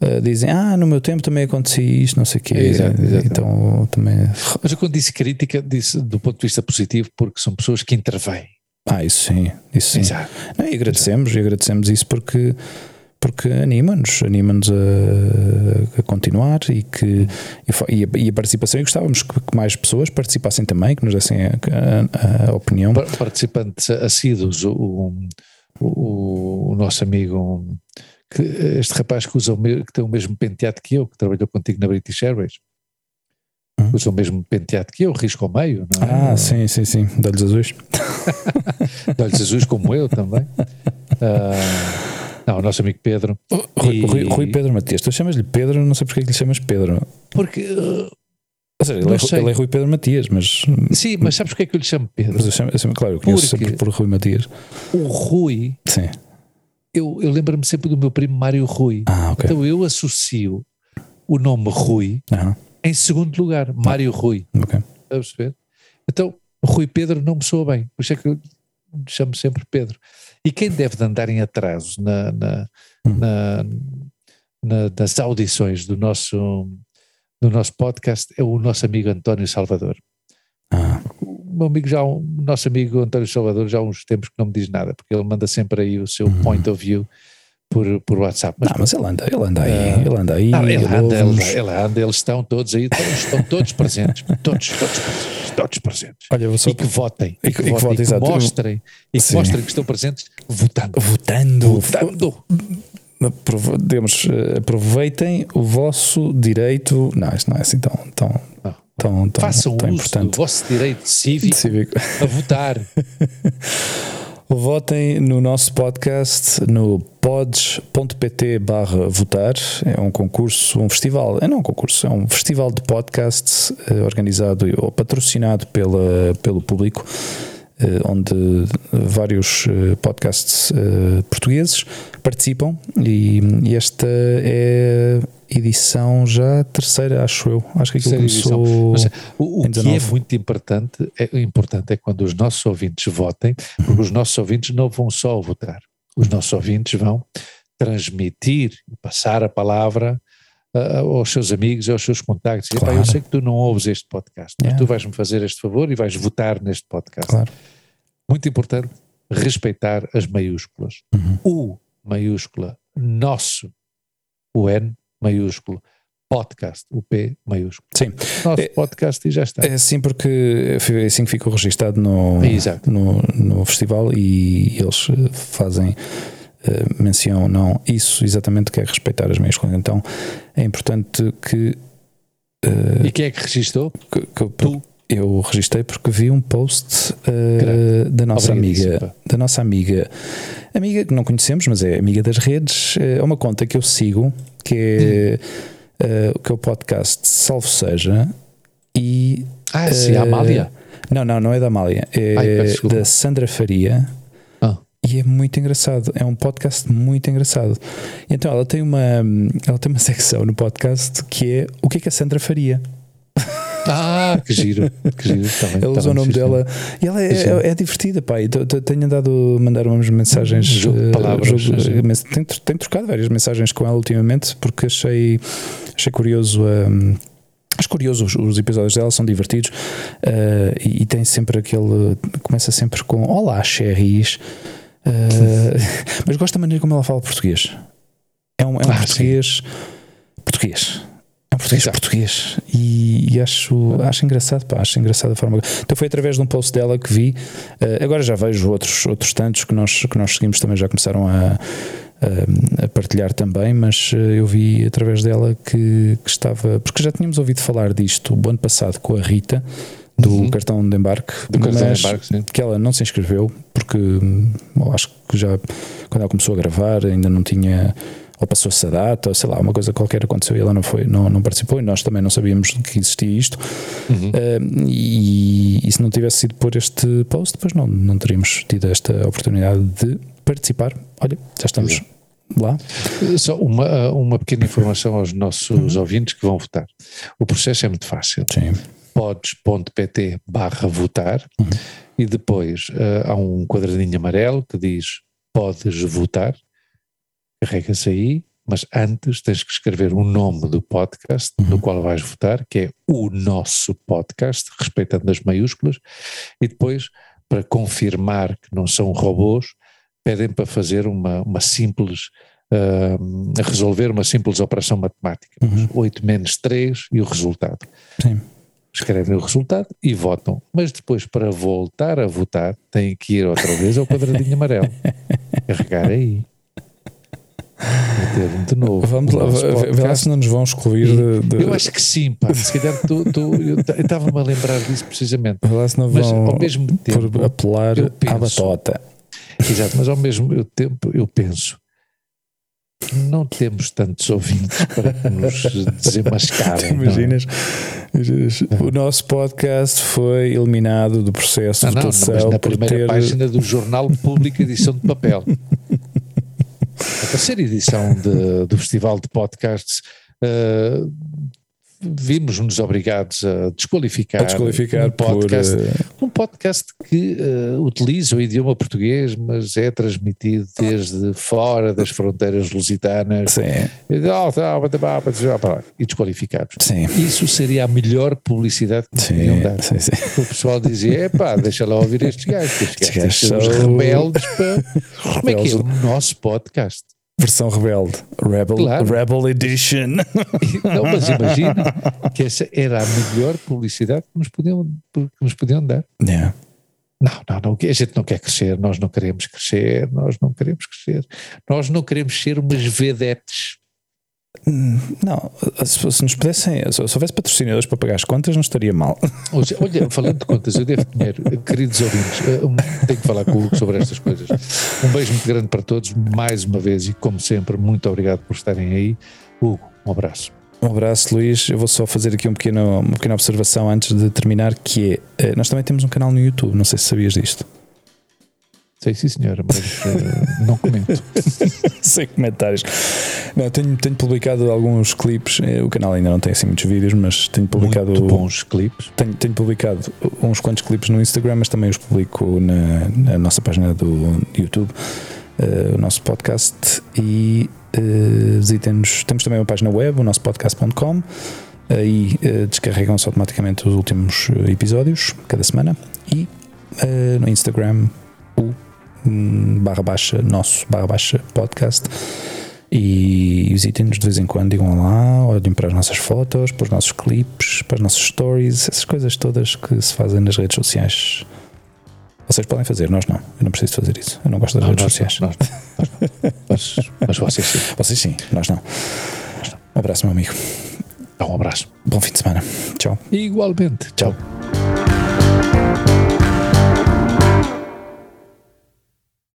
Eh, dizem, ah, no meu tempo também acontecia isto, não sei o quê. Exato, exatamente. então também. Mas eu quando disse crítica, disse do ponto de vista positivo, porque são pessoas que intervêm. Ah, isso sim, isso sim. Exato. Não, e agradecemos, e agradecemos isso porque, porque anima-nos, anima-nos a, a continuar e, que, e a, e a participação. E gostávamos que, que mais pessoas participassem também, que nos dessem a, a- a opinião. Par- Participantes assíduos, o, o, o- o nosso amigo, que, este rapaz que, usa o me- que tem o mesmo penteado que eu, que trabalhou contigo na British Airways, Hum. usa o mesmo penteado que eu, risco ao meio, não é? Ah, sim, sim, sim, de olhos azuis. De olhos azuis como eu também. Ah, não, o nosso amigo Pedro. Rui, E- Rui- Rui Pedro Matias, tu chamas-lhe Pedro, não sei porque é que lhe chamas Pedro. Porque, ah, Ou seja, ele é, ele é Rui Pedro Matias, mas, sim, mas sabes porque é que eu lhe chamo Pedro? mas eu chamo, eu chamo- claro, eu conheço Porque- sempre por Rui Matias. O Rui, Sim. Eu, eu lembro-me sempre do meu primo Mário Rui. Ah, ok. Então eu associo o nome Rui em segundo lugar, Mário Rui. ok. Estás a perceber? Então, Rui Pedro não me soa bem, por isso é que eu chamo sempre Pedro. E quem deve de andar em atraso na, na- Hum. na- na- nas audições do nosso, do nosso podcast é o nosso amigo António Salvador. Ah, O meu amigo já, o nosso amigo António Salvador já há uns tempos que não me diz nada, porque ele manda sempre aí o seu Uhum. point of view por, por WhatsApp. Mas, não, mas ele anda, ele anda aí, uh, ele anda aí. Não, ele, anda, ele, ele, anda, eles estão todos aí, estão todos presentes, todos, todos presentes, todos presentes. Olha, só... E que votem, e que, e que, votem, e que mostrem, e que mostrem que estão presentes votando. Votando. Votando. Digamos, eh, aproveitem o vosso direito. Não, isto não é assim tão. tão Tão, tão, Façam tão uso importante. do vosso direito cívico, cívico. a votar. Votem no nosso podcast no pods.pt barra votar. É um concurso, um festival, é não um concurso, é um festival de podcasts eh, organizado ou patrocinado pela, pelo público, onde vários eh, podcasts portugueses participam e, esta é edição já terceira, acho eu. Acho que aquilo começou. Mas, o, o que é muito importante é, importante é quando os nossos ouvintes votem, porque os nossos ouvintes não vão só votar, os nossos ouvintes vão transmitir e passar a palavra uh, aos seus amigos, aos seus contactos. Claro. eu sei que tu não ouves este podcast, mas yeah. tu vais-me fazer este favor e vais votar neste podcast. Claro. Muito importante respeitar as maiúsculas. Uhum. O maiúscula, nosso, o N maiúsculo, podcast, o P maiúsculo. Sim. Nosso é, podcast e já está. É assim porque é assim que ficou registado no, no, no, festival e eles fazem uh, menção, não, isso exatamente que é respeitar as meias coisas. Então é importante que. Uh, e quem é que registou? Que, que, tu? Eu registrei porque vi um post uh, da nossa amiga, da nossa amiga, amiga que não conhecemos, mas é amiga das redes, é uma conta que eu sigo que é hum. uh, que é o podcast Salvo Seja e ah sim, a Amália? Não, não, não é da Amália. É Ai, da Sandra Faria. Ah. e é muito engraçado. É um podcast muito engraçado. Então ela tem uma ela tem uma secção no podcast que é o que é que a Sandra faria ah, que giro, que giro. Também, Ele usa o nome dela e ela é, é, é divertida, pai. Tenho andado a mandar umas mensagens, jogo, uh, palavras, tenho, tenho, trocado várias mensagens com ela ultimamente porque achei, achei curioso. Um, Acho curioso, os, os, episódios dela são divertidos uh, e, e, tem sempre aquele. Começa sempre com Olá, Cherries. Uh, mas gosto da maneira como ela fala português. É um, é um ah, português. Sim. Português português Exato. português e, e, acho, acho engraçado, pá, acho engraçado a forma. Então foi através de um post dela que vi. Uh, agora já vejo outros, outros tantos que nós, que nós seguimos também já começaram a, a, a partilhar também, mas uh, eu vi através dela que, que, estava. Porque já tínhamos ouvido falar disto o ano passado com a Rita. Do uhum. cartão de embarque, do mas cartão de embarque, sim. que ela não se inscreveu, porque hum, acho que já quando ela começou a gravar ainda não tinha ou passou-se a data, ou sei lá, uma coisa qualquer aconteceu e ela não foi, não, não participou e nós também não sabíamos que existia isto. Uhum. Uh, e, e, se não tivesse sido por este post, depois não, não teríamos tido esta oportunidade de participar. Olha, já estamos. Lá. Só uma, uma pequena informação aos nossos uhum. ouvintes que vão votar. O processo é muito fácil. Sim. pods.pt barra votar uhum. e depois uh, há um quadradinho amarelo que diz podes votar carrega-se aí, mas antes tens que escrever o nome do podcast uhum. no qual vais votar, que é o nosso podcast, respeitando as maiúsculas, e depois, para confirmar que não são robôs, pedem para fazer uma, uma simples, uh, resolver uma simples operação matemática. Uhum. 8 menos 3 e o resultado. Sim. Escrevem o resultado e votam. Mas depois, para voltar a votar, têm que ir outra vez ao quadradinho amarelo. Carregar aí de novo. Vamos lá, vê lá se não nos vão excluir de, de... Eu acho que sim, pá. Se calhar tu, eu estava-me a lembrar disso precisamente. Vê lá se não mas, vão ao mesmo tempo, apelar penso, à batota. Exato, mas ao mesmo tempo eu penso. Não temos tantos ouvintes para nos desenmascarem. Imaginas, imaginas, o nosso podcast foi eliminado do processo de votação. Não, mas na primeira ter... página do jornal Público Edição de Papel. a terceira edição de, do Festival de Podcasts, uh, vimos-nos obrigados a desqualificar, a desqualificar um podcast, por, uh... um podcast que uh, utiliza o idioma português, mas é transmitido desde fora das fronteiras lusitanas Sim. e desqualificados. Sim. Isso seria a melhor publicidade que sim, podiam dar. Sim, sim. O pessoal dizia: pá, deixa lá ouvir estes gajos, estes gajos são os rebeldes para. Como é que é o nosso podcast? Versão rebelde. Rebel, Claro. Rebel Edition. Não, mas imagina que essa era a melhor publicidade que nos podiam, que nos podiam dar. Yeah. Não, não, não, a gente não quer crescer, nós não queremos crescer, nós não queremos crescer, nós não queremos ser umas vedetes. Não, se, se nos pudessem, se, se houvesse patrocinadores para pagar as contas, não estaria mal. Olha, olha, falando de contas, eu devo dinheiro, queridos ouvintes, eh, tenho que falar com o Hugo sobre estas coisas. Um beijo muito grande para todos, mais uma vez, e como sempre, muito obrigado por estarem aí. Hugo, um abraço. Um abraço, Luís. Eu vou só fazer aqui um pequeno, uma pequena observação antes de terminar, que é, eh, nós também temos um canal no YouTube, não sei se sabias disto. Sei sim, senhora, mas eh, não comento. Sem comentários. Não, tenho, tenho publicado alguns clipes. eh, O canal ainda não tem assim muitos vídeos, mas tenho publicado. Muito bons clipes. Tenho, tenho publicado uns quantos clipes no Instagram, mas também os publico na, na nossa página do YouTube, eh, o nosso podcast. E eh, visitem-nos. Temos também uma página web, o nosso podcast.com. Aí eh, descarregam-se automaticamente os últimos episódios, cada semana. E eh, no Instagram, o barra baixa, nosso barra baixa podcast. E visitem-nos de vez em quando, digam lá, olhem para as nossas fotos, para os nossos clipes, para as nossas stories, essas coisas todas que se fazem nas redes sociais. Vocês podem fazer, nós não. Eu não preciso fazer isso. Eu não gosto das Não, redes nós, sociais. nós, nós mas, vocês sim. Vocês sim, nós não. Um abraço, meu amigo. Dá um abraço. Bom fim de semana. Tchau. Igualmente. Tchau.